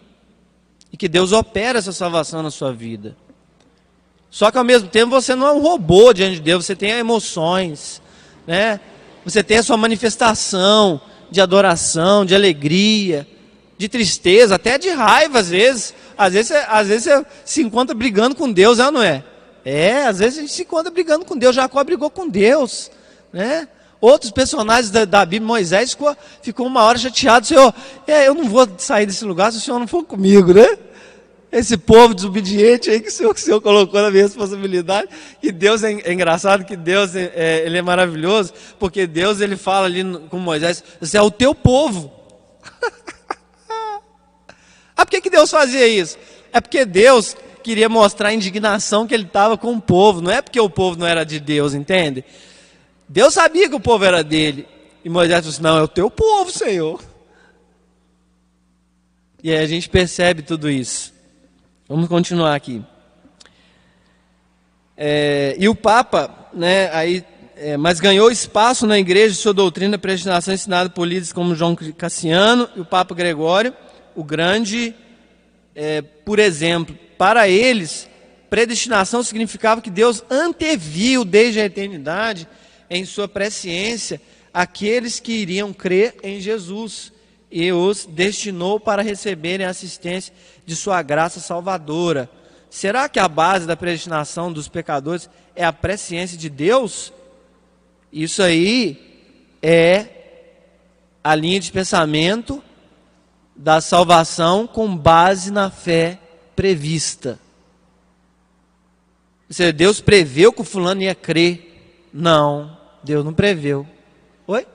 e que Deus opera essa salvação na sua vida. Só que ao mesmo tempo você não é um robô diante de Deus, você tem emoções, né? Você tem a sua manifestação de adoração, de alegria, de tristeza, até de raiva às vezes. Às vezes, às vezes você se encontra brigando com Deus, é não é? É, às vezes a gente se encontra brigando com Deus. Jacó brigou com Deus, né? Outros personagens da, da Bíblia, Moisés ficou, ficou uma hora chateado, Senhor, é, eu não vou sair desse lugar se o Senhor não for comigo, né? Esse povo desobediente aí que o Senhor, que o Senhor colocou na minha responsabilidade. E Deus é, é engraçado, que Deus é, é, ele é maravilhoso, porque Deus ele fala ali com Moisés, você é o teu povo. ah, por que, que Deus fazia isso? É porque Deus queria mostrar a indignação que ele estava com o povo, não é porque o povo não era de Deus, entende? Deus sabia que o povo era dele. E Moisés disse: Não, é o teu povo, Senhor. E aí a gente percebe tudo isso. Vamos continuar aqui. É, e o Papa, né, aí, é, mas ganhou espaço na igreja sua doutrina predestinação ensinada por líderes como João Cassiano e o Papa Gregório, o Grande, é, por exemplo. Para eles, predestinação significava que Deus anteviu desde a eternidade em sua presciência aqueles que iriam crer em Jesus e os destinou para receberem assistência de sua graça salvadora. Será que a base da predestinação dos pecadores é a presciência de Deus? Isso aí é a linha de pensamento da salvação com base na fé prevista. Deus preveu que o fulano ia crer. Não. Deus não preveu. Oi?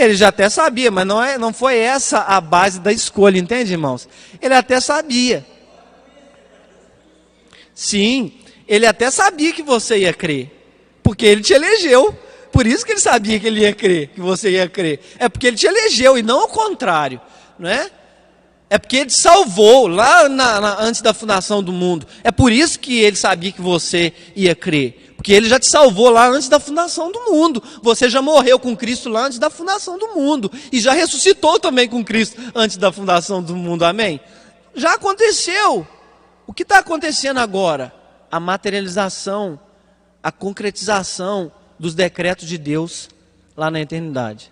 Ele já até sabia, mas não, é, não foi essa a base da escolha, entende, irmãos? Ele até sabia. Sim, ele até sabia que você ia crer, porque ele te elegeu. Por isso que ele sabia que ele ia crer, que você ia crer. É porque ele te elegeu e não o contrário, não é? É porque ele salvou lá na, na, antes da fundação do mundo. É por isso que ele sabia que você ia crer. Porque ele já te salvou lá antes da fundação do mundo. Você já morreu com Cristo lá antes da fundação do mundo. E já ressuscitou também com Cristo antes da fundação do mundo. Amém? Já aconteceu. O que está acontecendo agora? A materialização, a concretização dos decretos de Deus lá na eternidade.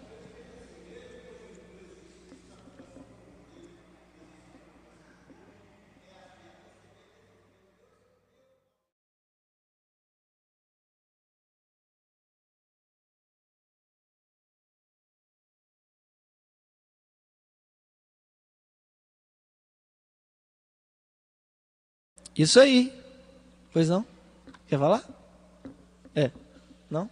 Isso aí. Pois não? Quer falar? É. Não?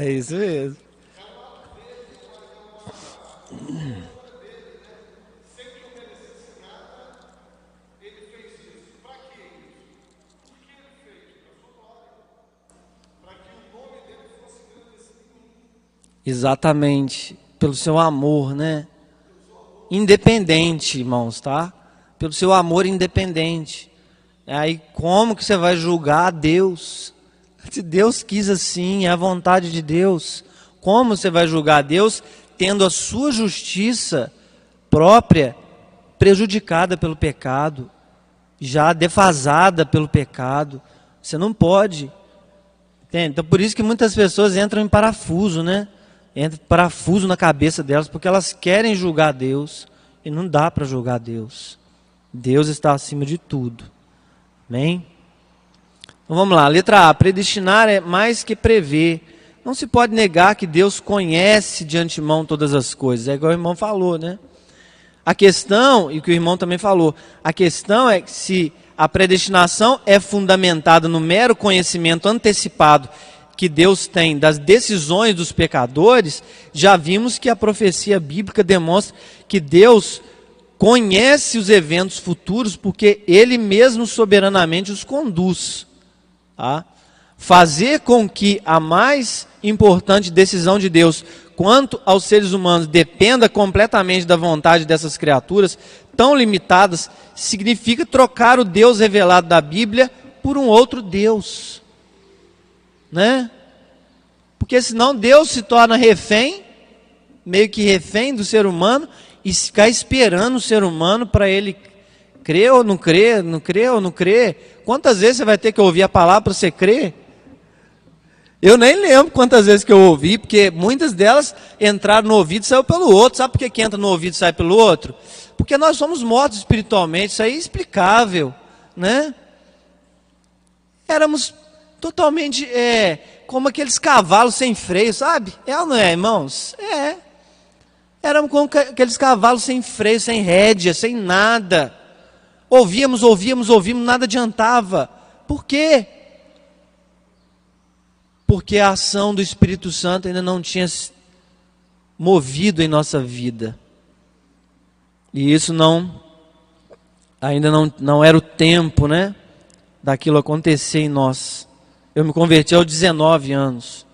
É isso mesmo. Exatamente, pelo seu amor, né? Independente, irmãos, tá? Pelo seu amor independente. Aí como que você vai julgar a Deus? Se Deus quis assim, é a vontade de Deus. Como você vai julgar Deus tendo a sua justiça própria prejudicada pelo pecado, já defasada pelo pecado? Você não pode. Entende? Então por isso que muitas pessoas entram em parafuso, né? Entra parafuso na cabeça delas porque elas querem julgar Deus e não dá para julgar Deus. Deus está acima de tudo. Amém? Então vamos lá, letra A. Predestinar é mais que prever. Não se pode negar que Deus conhece de antemão todas as coisas. É igual o irmão falou, né? A questão, e que o irmão também falou, a questão é se a predestinação é fundamentada no mero conhecimento antecipado que Deus tem das decisões dos pecadores, já vimos que a profecia bíblica demonstra que Deus conhece os eventos futuros porque Ele mesmo soberanamente os conduz. Tá? Fazer com que a mais importante decisão de Deus quanto aos seres humanos dependa completamente da vontade dessas criaturas tão limitadas, significa trocar o Deus revelado da Bíblia por um outro Deus né? Porque senão Deus se torna refém, meio que refém do ser humano, e ficar esperando o ser humano para ele crer ou não crer, não crer ou não crer. Quantas vezes você vai ter que ouvir a palavra para você crer? Eu nem lembro quantas vezes que eu ouvi, porque muitas delas entraram no ouvido e saiu pelo outro. Sabe por que, que entra no ouvido e sai pelo outro? Porque nós somos mortos espiritualmente, isso aí é explicável, né? Éramos totalmente é, como aqueles cavalos sem freio, sabe? É ou não é, irmãos? É. Éramos como aqueles cavalos sem freio, sem rédea, sem nada. Ouvíamos, ouvíamos, ouvíamos, nada adiantava. Por quê? Porque a ação do Espírito Santo ainda não tinha movido em nossa vida. E isso não ainda não, não era o tempo, né? Daquilo acontecer em nós. Eu me converti aos 19 anos.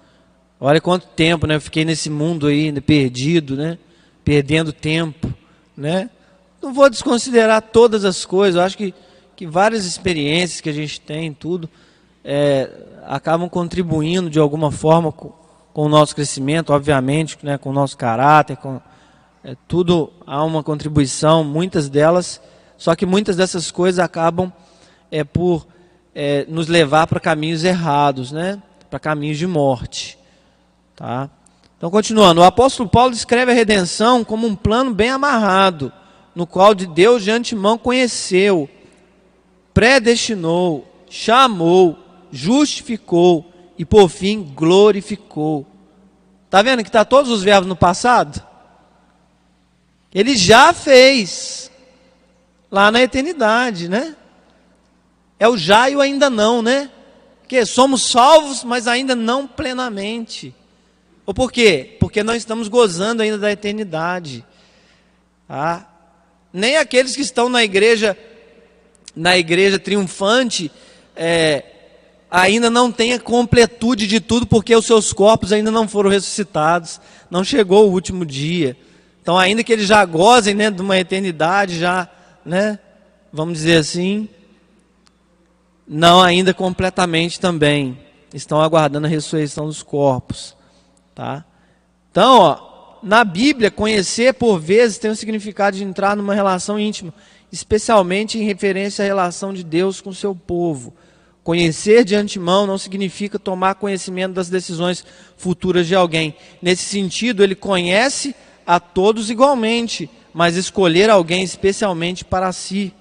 Olha quanto tempo, né? Eu fiquei nesse mundo aí, perdido, né? Perdendo tempo, né? Não vou desconsiderar todas as coisas. Eu acho que, que várias experiências que a gente tem, tudo, é, acabam contribuindo de alguma forma com, com, o nosso crescimento, obviamente, né? Com o nosso caráter, com é, tudo há uma contribuição. Muitas delas, só que muitas dessas coisas acabam é por é, nos levar para caminhos errados, né? para caminhos de morte. Tá? Então, continuando, o apóstolo Paulo descreve a redenção como um plano bem amarrado, no qual de Deus de antemão conheceu, predestinou, chamou, justificou e por fim glorificou. Está vendo que está todos os verbos no passado? Ele já fez lá na eternidade, né? É o já e o ainda não, né? Que somos salvos, mas ainda não plenamente. Ou por quê? Porque não estamos gozando ainda da eternidade. Ah, nem aqueles que estão na igreja, na igreja triunfante, é, ainda não têm a completude de tudo, porque os seus corpos ainda não foram ressuscitados, não chegou o último dia. Então, ainda que eles já gozem né, de uma eternidade, já, né, vamos dizer assim, não ainda completamente também. Estão aguardando a ressurreição dos corpos. Tá? Então, ó, na Bíblia, conhecer por vezes tem o significado de entrar numa relação íntima, especialmente em referência à relação de Deus com seu povo. Conhecer de antemão não significa tomar conhecimento das decisões futuras de alguém. Nesse sentido, ele conhece a todos igualmente, mas escolher alguém especialmente para si.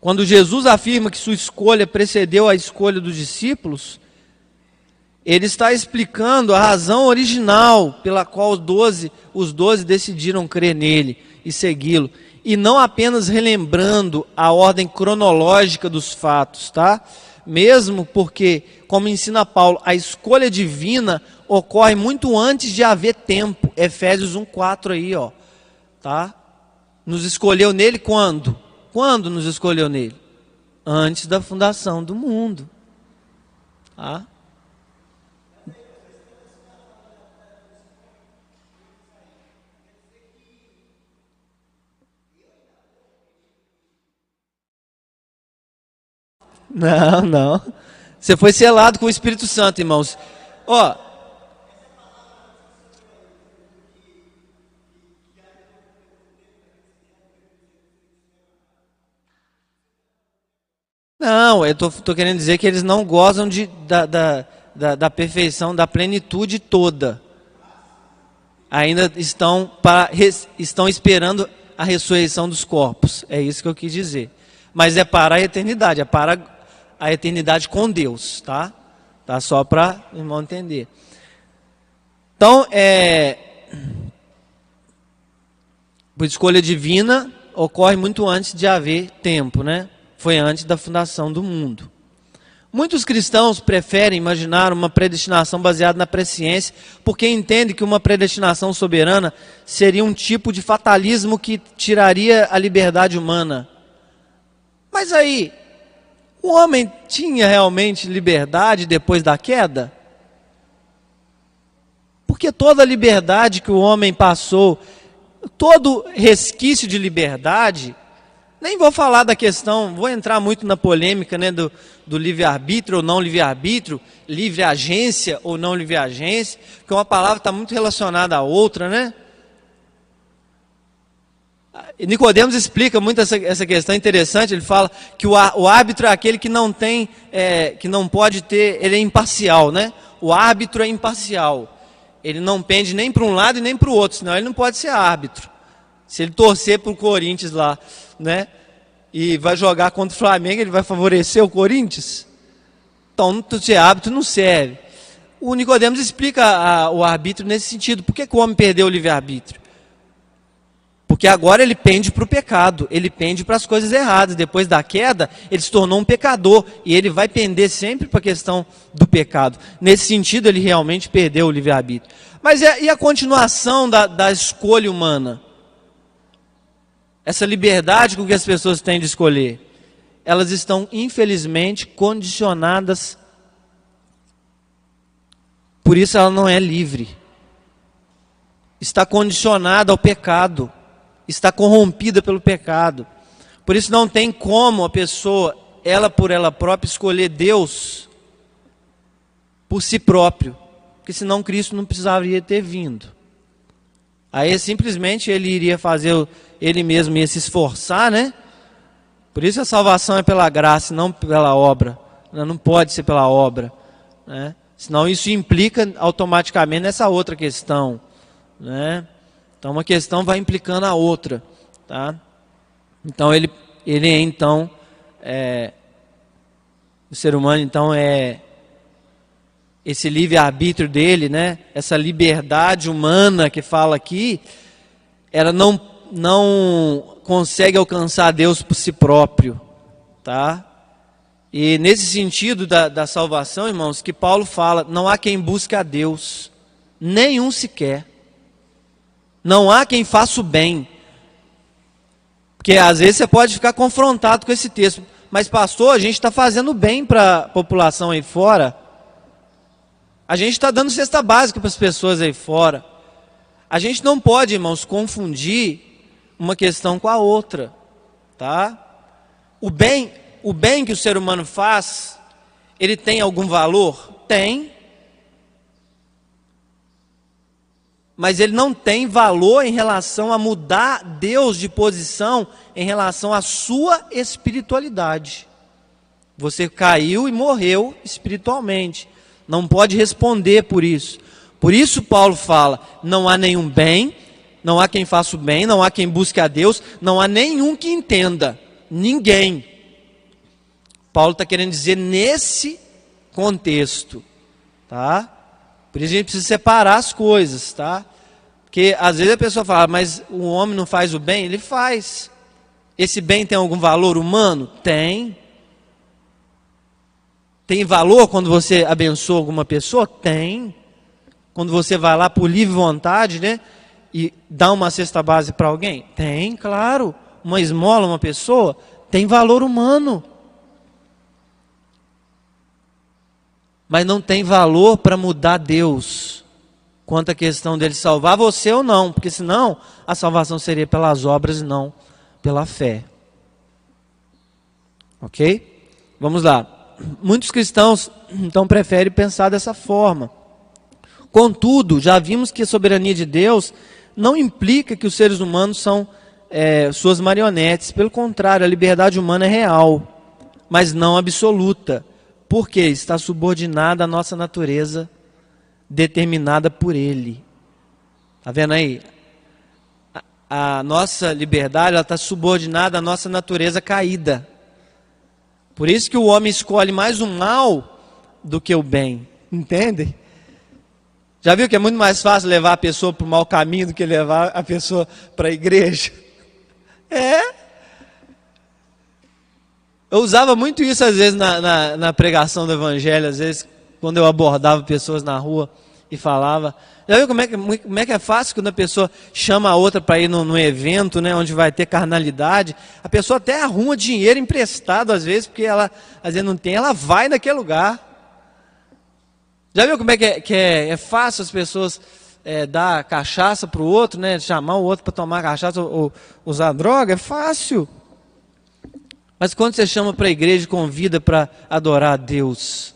Quando Jesus afirma que sua escolha precedeu a escolha dos discípulos, ele está explicando a razão original pela qual os doze, os doze decidiram crer nele e segui-lo, e não apenas relembrando a ordem cronológica dos fatos, tá? Mesmo porque, como ensina Paulo, a escolha divina ocorre muito antes de haver tempo. Efésios 1:4 aí, ó, tá? Nos escolheu nele quando? Quando nos escolheu nele? Antes da fundação do mundo. Tá? Não, não. Você foi selado com o Espírito Santo, irmãos. Ó, Não, eu estou querendo dizer que eles não gozam de, da, da, da, da, perfeição, da plenitude toda. Ainda estão, estão esperando a ressurreição dos corpos. É isso que eu quis dizer. Mas é para a eternidade, é para a eternidade com Deus, tá? Tá só para o irmão entender. Então, é, por escolha divina, ocorre muito antes de haver tempo, né? foi antes da fundação do mundo. Muitos cristãos preferem imaginar uma predestinação baseada na presciência, porque entendem que uma predestinação soberana seria um tipo de fatalismo que tiraria a liberdade humana. Mas aí, o homem tinha realmente liberdade depois da queda? Porque toda a liberdade que o homem passou, todo resquício de liberdade, nem vou falar da questão, vou entrar muito na polêmica né, do, do livre-arbítrio ou não livre-arbítrio, livre-agência ou não livre-agência, porque uma palavra está muito relacionada à outra, né? Nicodemos explica muito essa, essa questão interessante. Ele fala que o, o árbitro é aquele que não tem, é, que não pode ter, ele é imparcial, né? O árbitro é imparcial. Ele não pende nem para um lado e nem para o outro, senão ele não pode ser árbitro. Se ele torcer para o Corinthians lá, né? E vai jogar contra o Flamengo, ele vai favorecer o Corinthians? Então, ser árbitro não serve. O Nicodemos explica a, o arbítrio nesse sentido. Por que, que o homem perdeu o livre-arbítrio? Porque agora ele pende para o pecado, ele pende para as coisas erradas. Depois da queda, ele se tornou um pecador e ele vai pender sempre para a questão do pecado. Nesse sentido, ele realmente perdeu o livre-arbítrio. Mas e a continuação da, da escolha humana? essa liberdade com que as pessoas têm de escolher, elas estão infelizmente condicionadas. Por isso ela não é livre. Está condicionada ao pecado, está corrompida pelo pecado. Por isso não tem como a pessoa, ela por ela própria, escolher Deus por si próprio, porque senão Cristo não precisaria ter vindo. Aí simplesmente ele iria fazer, ele mesmo ia se esforçar, né? Por isso a salvação é pela graça, não pela obra. Não pode ser pela obra. Né? Senão isso implica automaticamente nessa outra questão. Né? Então uma questão vai implicando a outra. Tá? Então ele, ele é então. É, o ser humano então é esse livre-arbítrio dele, né? essa liberdade humana que fala aqui, ela não, não consegue alcançar Deus por si próprio. Tá? E nesse sentido da, da salvação, irmãos, que Paulo fala, não há quem busque a Deus, nenhum sequer. Não há quem faça o bem. Porque às vezes você pode ficar confrontado com esse texto. Mas, pastor, a gente está fazendo bem para a população aí fora. A gente está dando cesta básica para as pessoas aí fora. A gente não pode, irmãos, confundir uma questão com a outra, tá? O bem, o bem que o ser humano faz, ele tem algum valor? Tem. Mas ele não tem valor em relação a mudar Deus de posição em relação à sua espiritualidade. Você caiu e morreu espiritualmente não pode responder por isso. Por isso Paulo fala: não há nenhum bem, não há quem faça o bem, não há quem busque a Deus, não há nenhum que entenda. Ninguém. Paulo está querendo dizer nesse contexto, tá? Por isso a gente precisa separar as coisas, tá? Porque às vezes a pessoa fala, mas o homem não faz o bem? Ele faz. Esse bem tem algum valor humano? Tem. Tem valor quando você abençoa alguma pessoa? Tem. Quando você vai lá por livre vontade, né? E dá uma cesta base para alguém? Tem, claro. Uma esmola, uma pessoa? Tem valor humano. Mas não tem valor para mudar Deus quanto à questão dele salvar você ou não, porque senão a salvação seria pelas obras e não pela fé. Ok? Vamos lá muitos cristãos então preferem pensar dessa forma. Contudo, já vimos que a soberania de Deus não implica que os seres humanos são é, suas marionetes. Pelo contrário, a liberdade humana é real, mas não absoluta. Porque está subordinada à nossa natureza determinada por Ele. Está vendo aí? A, a nossa liberdade está subordinada à nossa natureza caída. Por isso que o homem escolhe mais o mal do que o bem. Entende? Já viu que é muito mais fácil levar a pessoa para o mau caminho do que levar a pessoa para a igreja? É. Eu usava muito isso às vezes na, na, na, pregação do evangelho, às vezes quando eu abordava pessoas na rua e falava. Já viu como é que, como é, que é fácil quando a pessoa chama a outra para ir num, num, evento, né, onde vai ter carnalidade? A pessoa até arruma dinheiro emprestado às vezes, porque ela às vezes não tem, ela vai naquele lugar. Já viu como é que é, que é, é fácil as pessoas é, dar cachaça para o outro, né, chamar o outro para tomar cachaça ou, ou usar droga? É fácil. Mas quando você chama para a igreja e convida para adorar a Deus,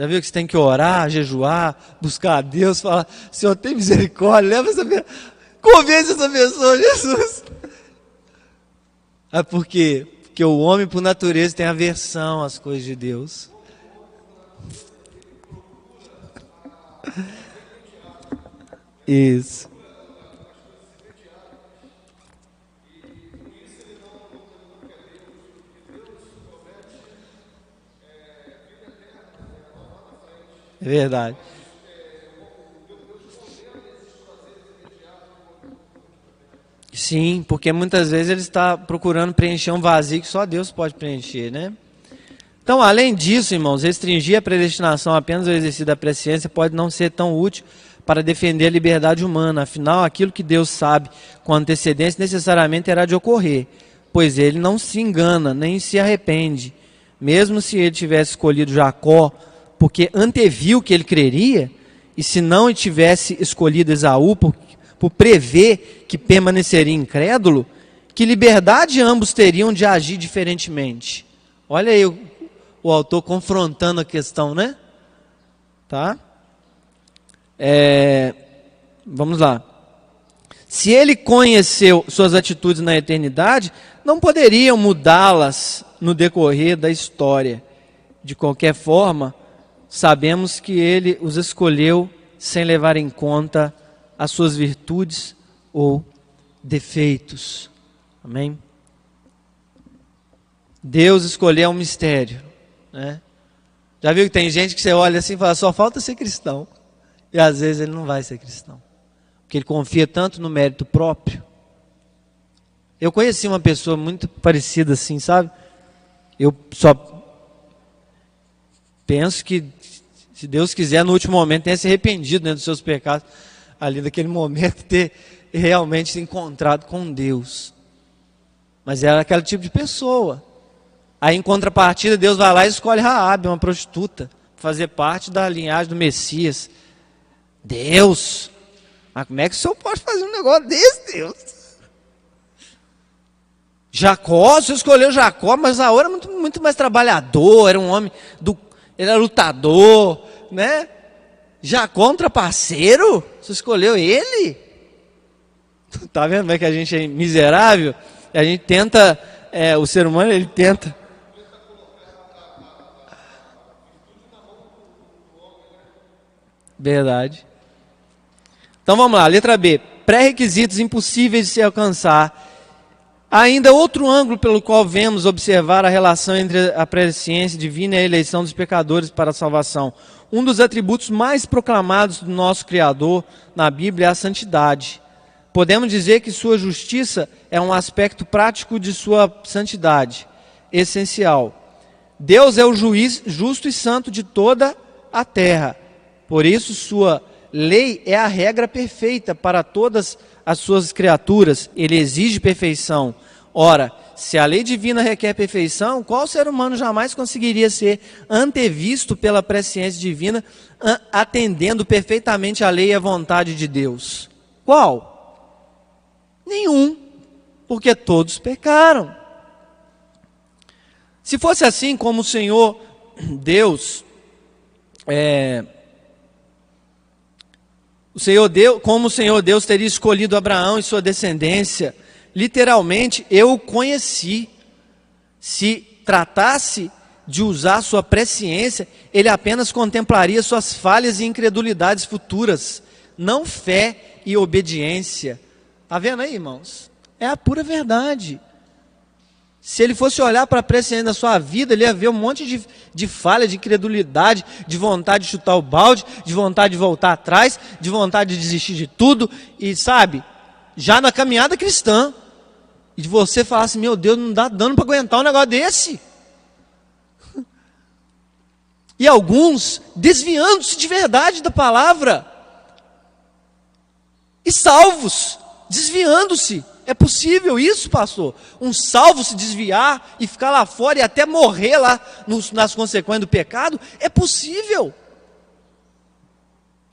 já viu que você tem que orar, jejuar, buscar a Deus, falar, Senhor, tem misericórdia, leva essa pessoa, convence essa pessoa, Jesus. É porque, porque o homem, por natureza, tem aversão às coisas de Deus. Isso. É verdade. Sim, porque muitas vezes ele está procurando preencher um vazio que só Deus pode preencher, né? Então, além disso, irmãos, restringir a predestinação apenas ao exercício da presciência pode não ser tão útil para defender a liberdade humana. Afinal, aquilo que Deus sabe com antecedência necessariamente terá de ocorrer, pois ele não se engana nem se arrepende. Mesmo se ele tivesse escolhido Jacó porque anteviu que ele creria, e se não tivesse escolhido Esaú por, por prever que permaneceria incrédulo, que liberdade ambos teriam de agir diferentemente. Olha aí o, o autor confrontando a questão, né? Tá? É, vamos lá. Se ele conheceu suas atitudes na eternidade, não poderiam mudá-las no decorrer da história. De qualquer forma, sabemos que ele os escolheu sem levar em conta as suas virtudes ou defeitos. Amém? Deus escolheu um mistério. Né? Já viu que tem gente que você olha assim e fala, só falta ser cristão. E às vezes ele não vai ser cristão. Porque ele confia tanto no mérito próprio. Eu conheci uma pessoa muito parecida assim, sabe? Eu só penso que se Deus quiser, no último momento, tenha se arrependido né, dos seus pecados, ali naquele momento, ter realmente se encontrado com Deus. Mas era aquele tipo de pessoa. Aí, em contrapartida, Deus vai lá e escolhe Raabe, uma prostituta, fazer parte da linhagem do Messias. Deus! Mas como é que o senhor pode fazer um negócio desse, Deus? Jacó, o senhor escolheu Jacó, mas hora era muito, muito mais trabalhador, era um homem do ele era lutador, né? Já contra parceiro? Você escolheu ele? Tá vendo como é que a gente é miserável? E a gente tenta, é, o ser humano ele tenta. Verdade. Então vamos lá, letra B. Pré-requisitos impossíveis de se alcançar ainda outro ângulo pelo qual vemos observar a relação entre a presciência divina e a eleição dos pecadores para a salvação. Um dos atributos mais proclamados do nosso Criador na Bíblia é a santidade. Podemos dizer que sua justiça é um aspecto prático de sua santidade, essencial. Deus é o juiz justo e santo de toda a terra. Por isso, sua lei é a regra perfeita para todas as as suas criaturas, ele exige perfeição. Ora, se a lei divina requer perfeição, qual ser humano jamais conseguiria ser antevisto pela presciência divina, atendendo perfeitamente a lei e a vontade de Deus? Qual? Nenhum, porque todos pecaram. Se fosse assim como o Senhor Deus é, o Senhor Deus, como o Senhor Deus teria escolhido Abraão e sua descendência, literalmente eu o conheci. Se tratasse de usar sua presciência, ele apenas contemplaria suas falhas e incredulidades futuras, não fé e obediência. Está vendo aí, irmãos? É a pura verdade. Se ele fosse olhar para a presciência da sua vida, ele ia ver um monte de, de falha, de incredulidade, de vontade de chutar o balde, de vontade de voltar atrás, de vontade de desistir de tudo, e sabe, já na caminhada cristã, e de você falar assim: meu Deus, não dá dano para aguentar um negócio desse. E alguns desviando-se de verdade da palavra. E salvos, desviando-se. É possível isso, pastor? Um salvo se desviar e ficar lá fora e até morrer lá nos, nas consequências do pecado? É possível.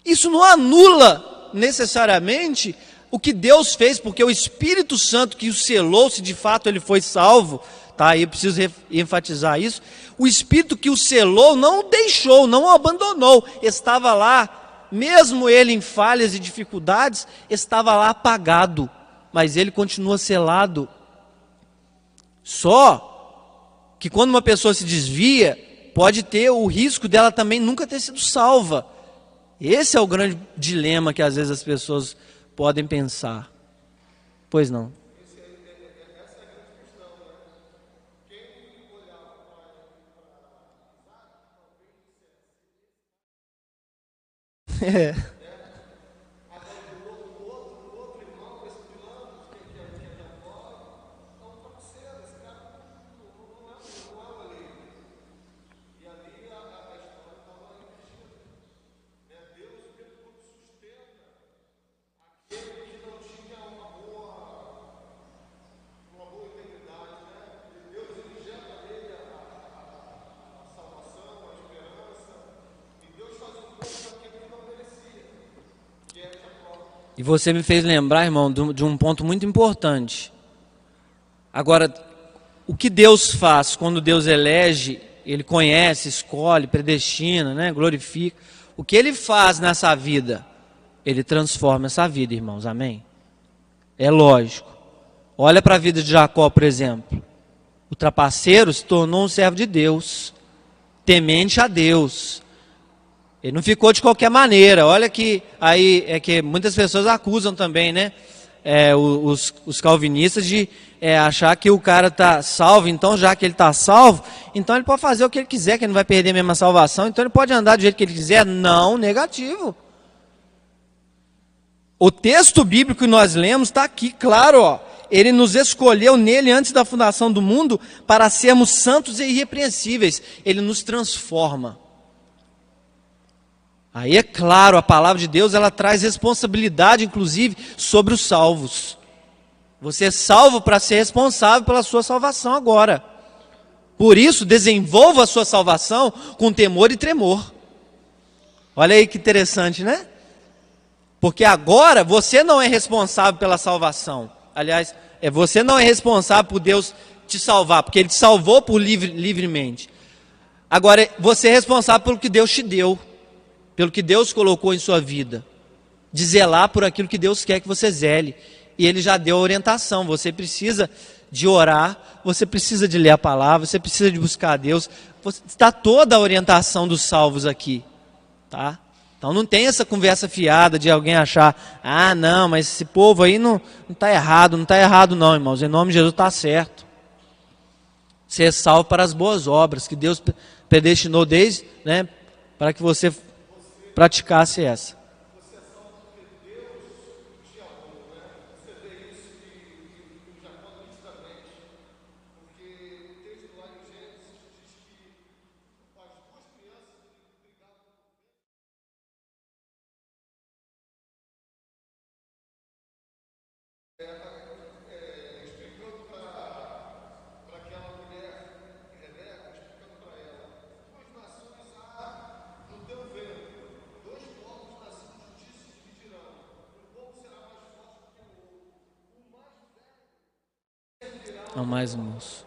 Isso não anula necessariamente o que Deus fez, porque o Espírito Santo que o selou, se de fato ele foi salvo, tá? Eu preciso enfatizar isso. O Espírito que o selou não o deixou, não o abandonou, estava lá, mesmo ele em falhas e dificuldades, estava lá apagado mas ele continua selado. Só que quando uma pessoa se desvia, pode ter o risco dela também nunca ter sido salva. Esse é o grande dilema que às vezes as pessoas podem pensar. Pois não. É. você me fez lembrar, irmão, de um ponto muito importante. Agora, o que Deus faz quando Deus elege, Ele conhece, escolhe, predestina, né, glorifica. O que Ele faz nessa vida? Ele transforma essa vida, irmãos, amém? É lógico. Olha para a vida de Jacó, por exemplo. O trapaceiro se tornou um servo de Deus, temente a Deus, ele não ficou de qualquer maneira. Olha que aí é que muitas pessoas acusam também, né? É, os, os, calvinistas de é, achar que o cara está salvo, então já que ele está salvo, então ele pode fazer o que ele quiser, que ele não vai perder a mesma salvação, então ele pode andar do jeito que ele quiser. Não, negativo. O texto bíblico que nós lemos está aqui, claro, ó. Ele nos escolheu nele antes da fundação do mundo para sermos santos e irrepreensíveis. Ele nos transforma. Aí é claro, a palavra de Deus ela traz responsabilidade, inclusive, sobre os salvos. Você é salvo para ser responsável pela sua salvação agora. Por isso, desenvolva a sua salvação com temor e tremor. Olha aí que interessante, né? Porque agora você não é responsável pela salvação. Aliás, é você não é responsável por Deus te salvar, porque Ele te salvou por livre, livremente. Agora, você é responsável pelo que Deus te deu pelo que Deus colocou em sua vida, de zelar por aquilo que Deus quer que você zele. E Ele já deu a orientação. Você precisa de orar, você precisa de ler a palavra, você precisa de buscar a Deus. Está toda a orientação dos salvos aqui, tá? Então não tem essa conversa fiada de alguém achar, ah, não, mas esse povo aí não está errado, não está errado não, irmãos. Em nome de Jesus está certo. Ser é salvo para as boas obras que Deus predestinou desde, né, para que você praticasse essa. Não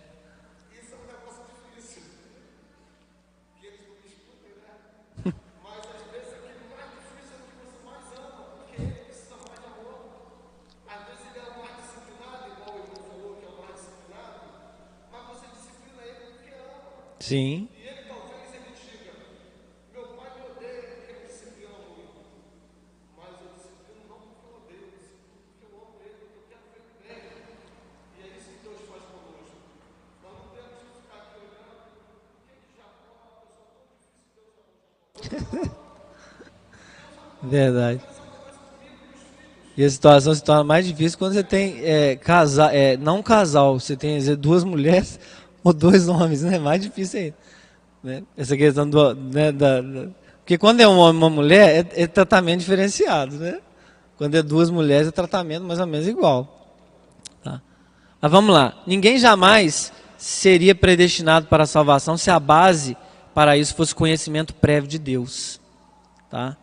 Sim. Verdade. E a situação se torna mais difícil quando você tem é, casal, é, não casal, você tem dizer, duas mulheres ou dois homens, né? Mais difícil ainda. Né? Essa questão do, né, da, da, porque quando é um homem e uma mulher, é, é, tratamento diferenciado, né? Quando é duas mulheres, é tratamento mais ou menos igual. Tá? Mas vamos lá. Ninguém jamais seria predestinado para a salvação se a base para isso fosse conhecimento prévio de Deus. Tá?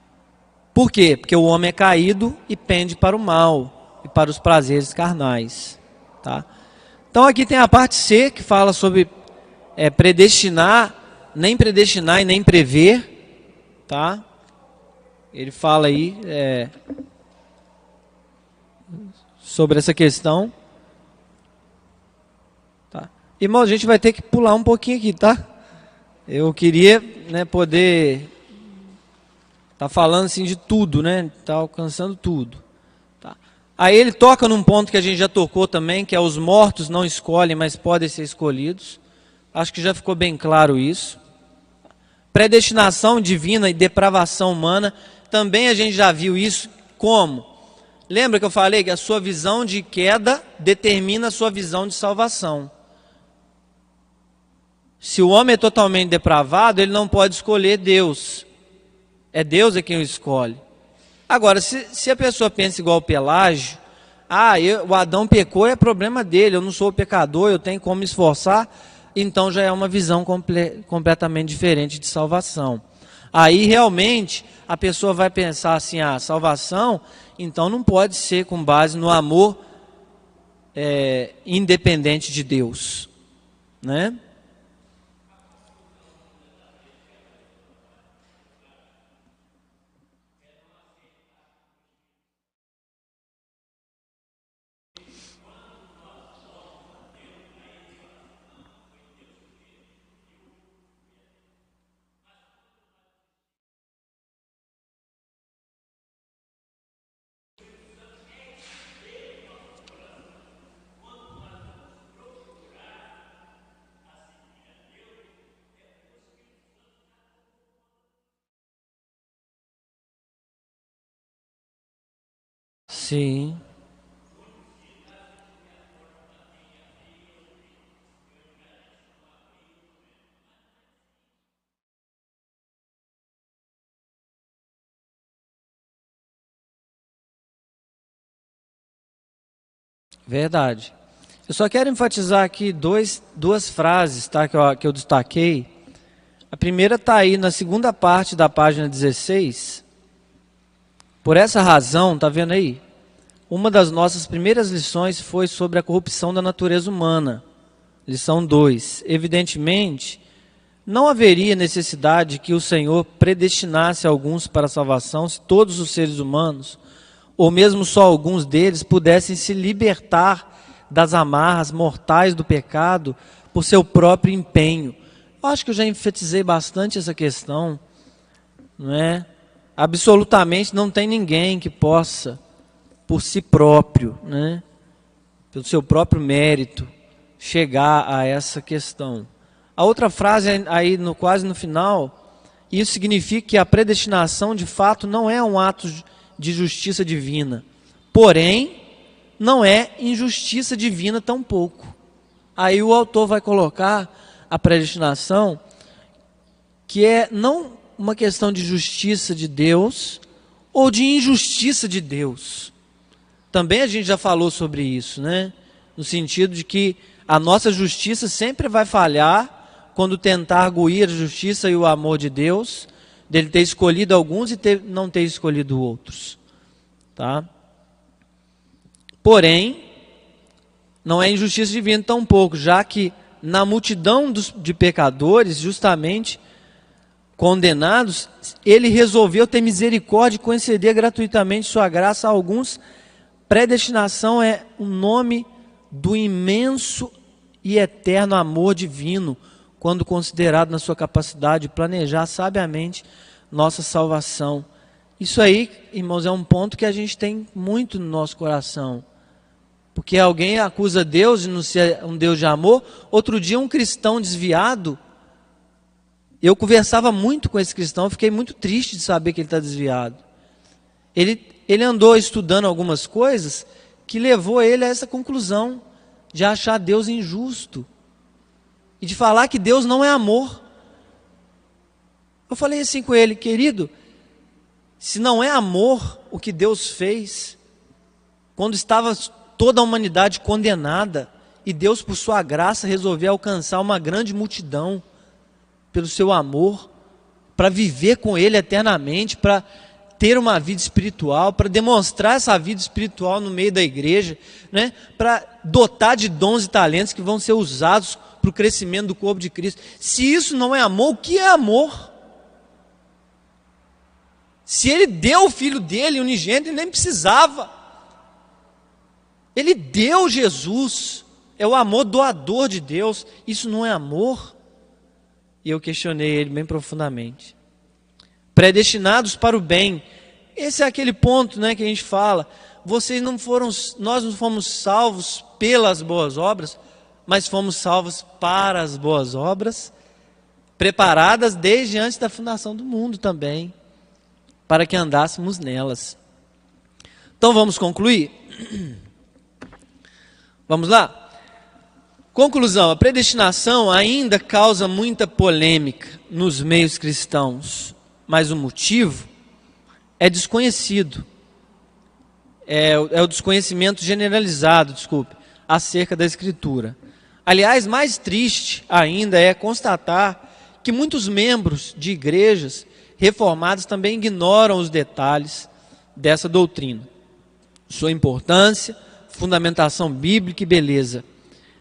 Por quê? Porque o homem é caído e pende para o mal e para os prazeres carnais. Tá? Então aqui tem a parte C que fala sobre é, predestinar, nem predestinar e nem prever, tá? Ele fala aí é, sobre essa questão. Tá? Irmão, a gente vai ter que pular um pouquinho aqui, tá? Eu queria né, poder tá falando assim de tudo, né? Tá alcançando tudo. Aí ele toca num ponto que a gente já tocou também, que é os mortos não escolhem, mas podem ser escolhidos. Acho que já ficou bem claro isso. Predestinação divina e depravação humana, também a gente já viu isso. Como? Lembra que eu falei que a sua visão de queda determina a sua visão de salvação. Se o homem é totalmente depravado, ele não pode escolher Deus. É Deus é quem o escolhe. Agora, se, se a pessoa pensa igual o Pelágio, ah, eu, o Adão pecou, é problema dele, eu não sou pecador, eu tenho como esforçar, então já é uma visão comple completamente diferente de salvação. Aí realmente a pessoa vai pensar assim: ah, salvação, então não pode ser com base no amor é, independente de Deus, né? Sim. Verdade. Eu só quero enfatizar aqui dois, duas frases tá, que, eu, que eu destaquei. A primeira está aí na segunda parte da página 16. Por essa razão, está vendo aí? Uma das nossas primeiras lições foi sobre a corrupção da natureza humana. Lição 2. Evidentemente, não haveria necessidade que o Senhor predestinasse alguns para a salvação se todos os seres humanos, ou mesmo só alguns deles, pudessem se libertar das amarras mortais do pecado por seu próprio empenho. Eu acho que eu já enfatizei bastante essa questão, não é? Absolutamente não tem ninguém que possa por si próprio, né? pelo seu próprio mérito, chegar a essa questão. A outra frase aí no quase no final, isso significa que a predestinação de fato não é um ato de justiça divina, porém não é injustiça divina tampouco. Aí o autor vai colocar a predestinação que é não uma questão de justiça de Deus ou de injustiça de Deus também a gente já falou sobre isso, né? No sentido de que a nossa justiça sempre vai falhar quando tentar arguir a justiça e o amor de Deus, dele ter escolhido alguns e ter, não ter escolhido outros. Tá? Porém, não é injustiça divina tão pouco, já que na multidão dos, de pecadores, justamente condenados, ele resolveu ter misericórdia e conceder gratuitamente sua graça a alguns. Predestinação é o nome do imenso e eterno amor divino, quando considerado na sua capacidade de planejar sabiamente nossa salvação. Isso aí, irmãos, é um ponto que a gente tem muito no nosso coração. Porque alguém acusa Deus de não ser um Deus de amor. Outro dia, um cristão desviado eu conversava muito com esse cristão, fiquei muito triste de saber que ele está desviado. Ele, ele andou estudando algumas coisas que levou ele a essa conclusão de achar Deus injusto e de falar que Deus não é amor. Eu falei assim com ele, querido, se não é amor o que Deus fez, quando estava toda a humanidade condenada, e Deus, por sua graça, resolveu alcançar uma grande multidão, pelo seu amor, para viver com Ele eternamente, para ter uma vida espiritual, para demonstrar essa vida espiritual no meio da igreja, né? para dotar de dons e talentos que vão ser usados para o crescimento do corpo de Cristo. Se isso não é amor, o que é amor? Se ele deu o filho dele, unigênito, ele nem precisava. Ele deu Jesus, é o amor doador de Deus. Isso não é amor? E eu questionei ele bem profundamente. Predestinados para o bem. Esse é aquele ponto, né, que a gente fala. Vocês não foram, nós não fomos salvos pelas boas obras, mas fomos salvos para as boas obras, preparadas desde antes da fundação do mundo também, para que andássemos nelas. Então vamos concluir? Vamos lá? Conclusão: a predestinação ainda causa muita polêmica nos meios cristãos, mas o motivo é desconhecido. É, é o desconhecimento generalizado, desculpe, acerca da Escritura. Aliás, mais triste ainda é constatar que muitos membros de igrejas reformadas também ignoram os detalhes dessa doutrina, sua importância, fundamentação bíblica e beleza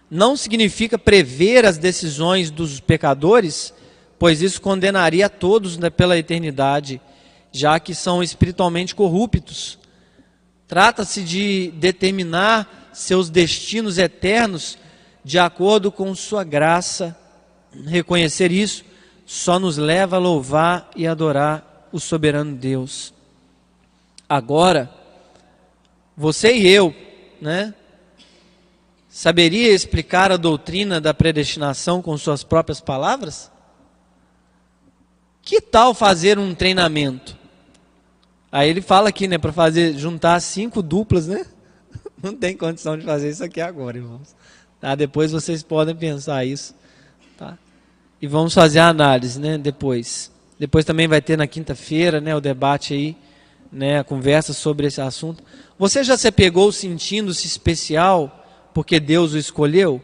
não significa prever as decisões dos pecadores, pois isso condenaria a todos né, pela eternidade, já que são espiritualmente corruptos. Trata-se de determinar seus destinos eternos de acordo com sua graça. Reconhecer isso só nos leva a louvar e adorar o soberano Deus. Agora, você e eu, né? Saberia explicar a doutrina da predestinação com suas próprias palavras? Que tal fazer um treinamento? Aí ele fala aqui, né, para fazer juntar cinco duplas, né? Não tem condição de fazer isso aqui agora, irmãos. Tá? Depois vocês podem pensar isso, tá? E vamos fazer a análise, né, depois. Depois também vai ter na quinta-feira, né, o debate aí, né, a conversa sobre esse assunto. Você já se pegou sentindo-se especial porque Deus o escolheu?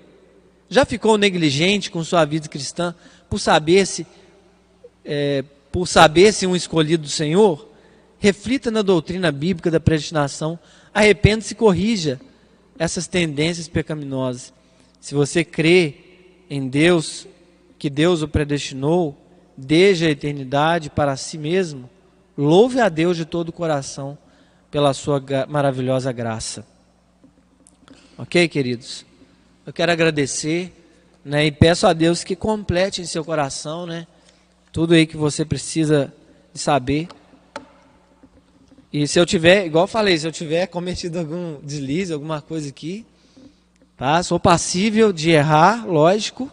Já ficou negligente com sua vida cristã por saber se, é, por saber se um escolhido do Senhor? Reflita na doutrina bíblica da predestinação, arrependa-se e corrija essas tendências pecaminosas. Se você crê em Deus, que Deus o predestinou desde a eternidade para si mesmo, louve a Deus de todo o coração pela sua maravilhosa graça. Ok, queridos? Eu quero agradecer né, e peço a Deus que complete em seu coração né, tudo aí que você precisa saber. E se eu tiver, igual eu falei, se eu tiver cometido algum deslize, alguma coisa aqui, tá? Sou passível de errar, lógico,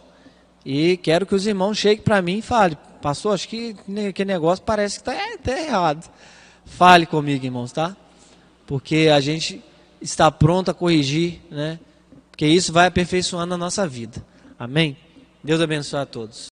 e quero que os irmãos cheguem para mim e falem, pastor, acho que aquele negócio parece que está é, tá errado. Fale comigo, irmãos, tá? Porque a gente está pronto a corrigir, né? Porque isso vai aperfeiçoando a nossa vida. Amém? Deus abençoe a todos.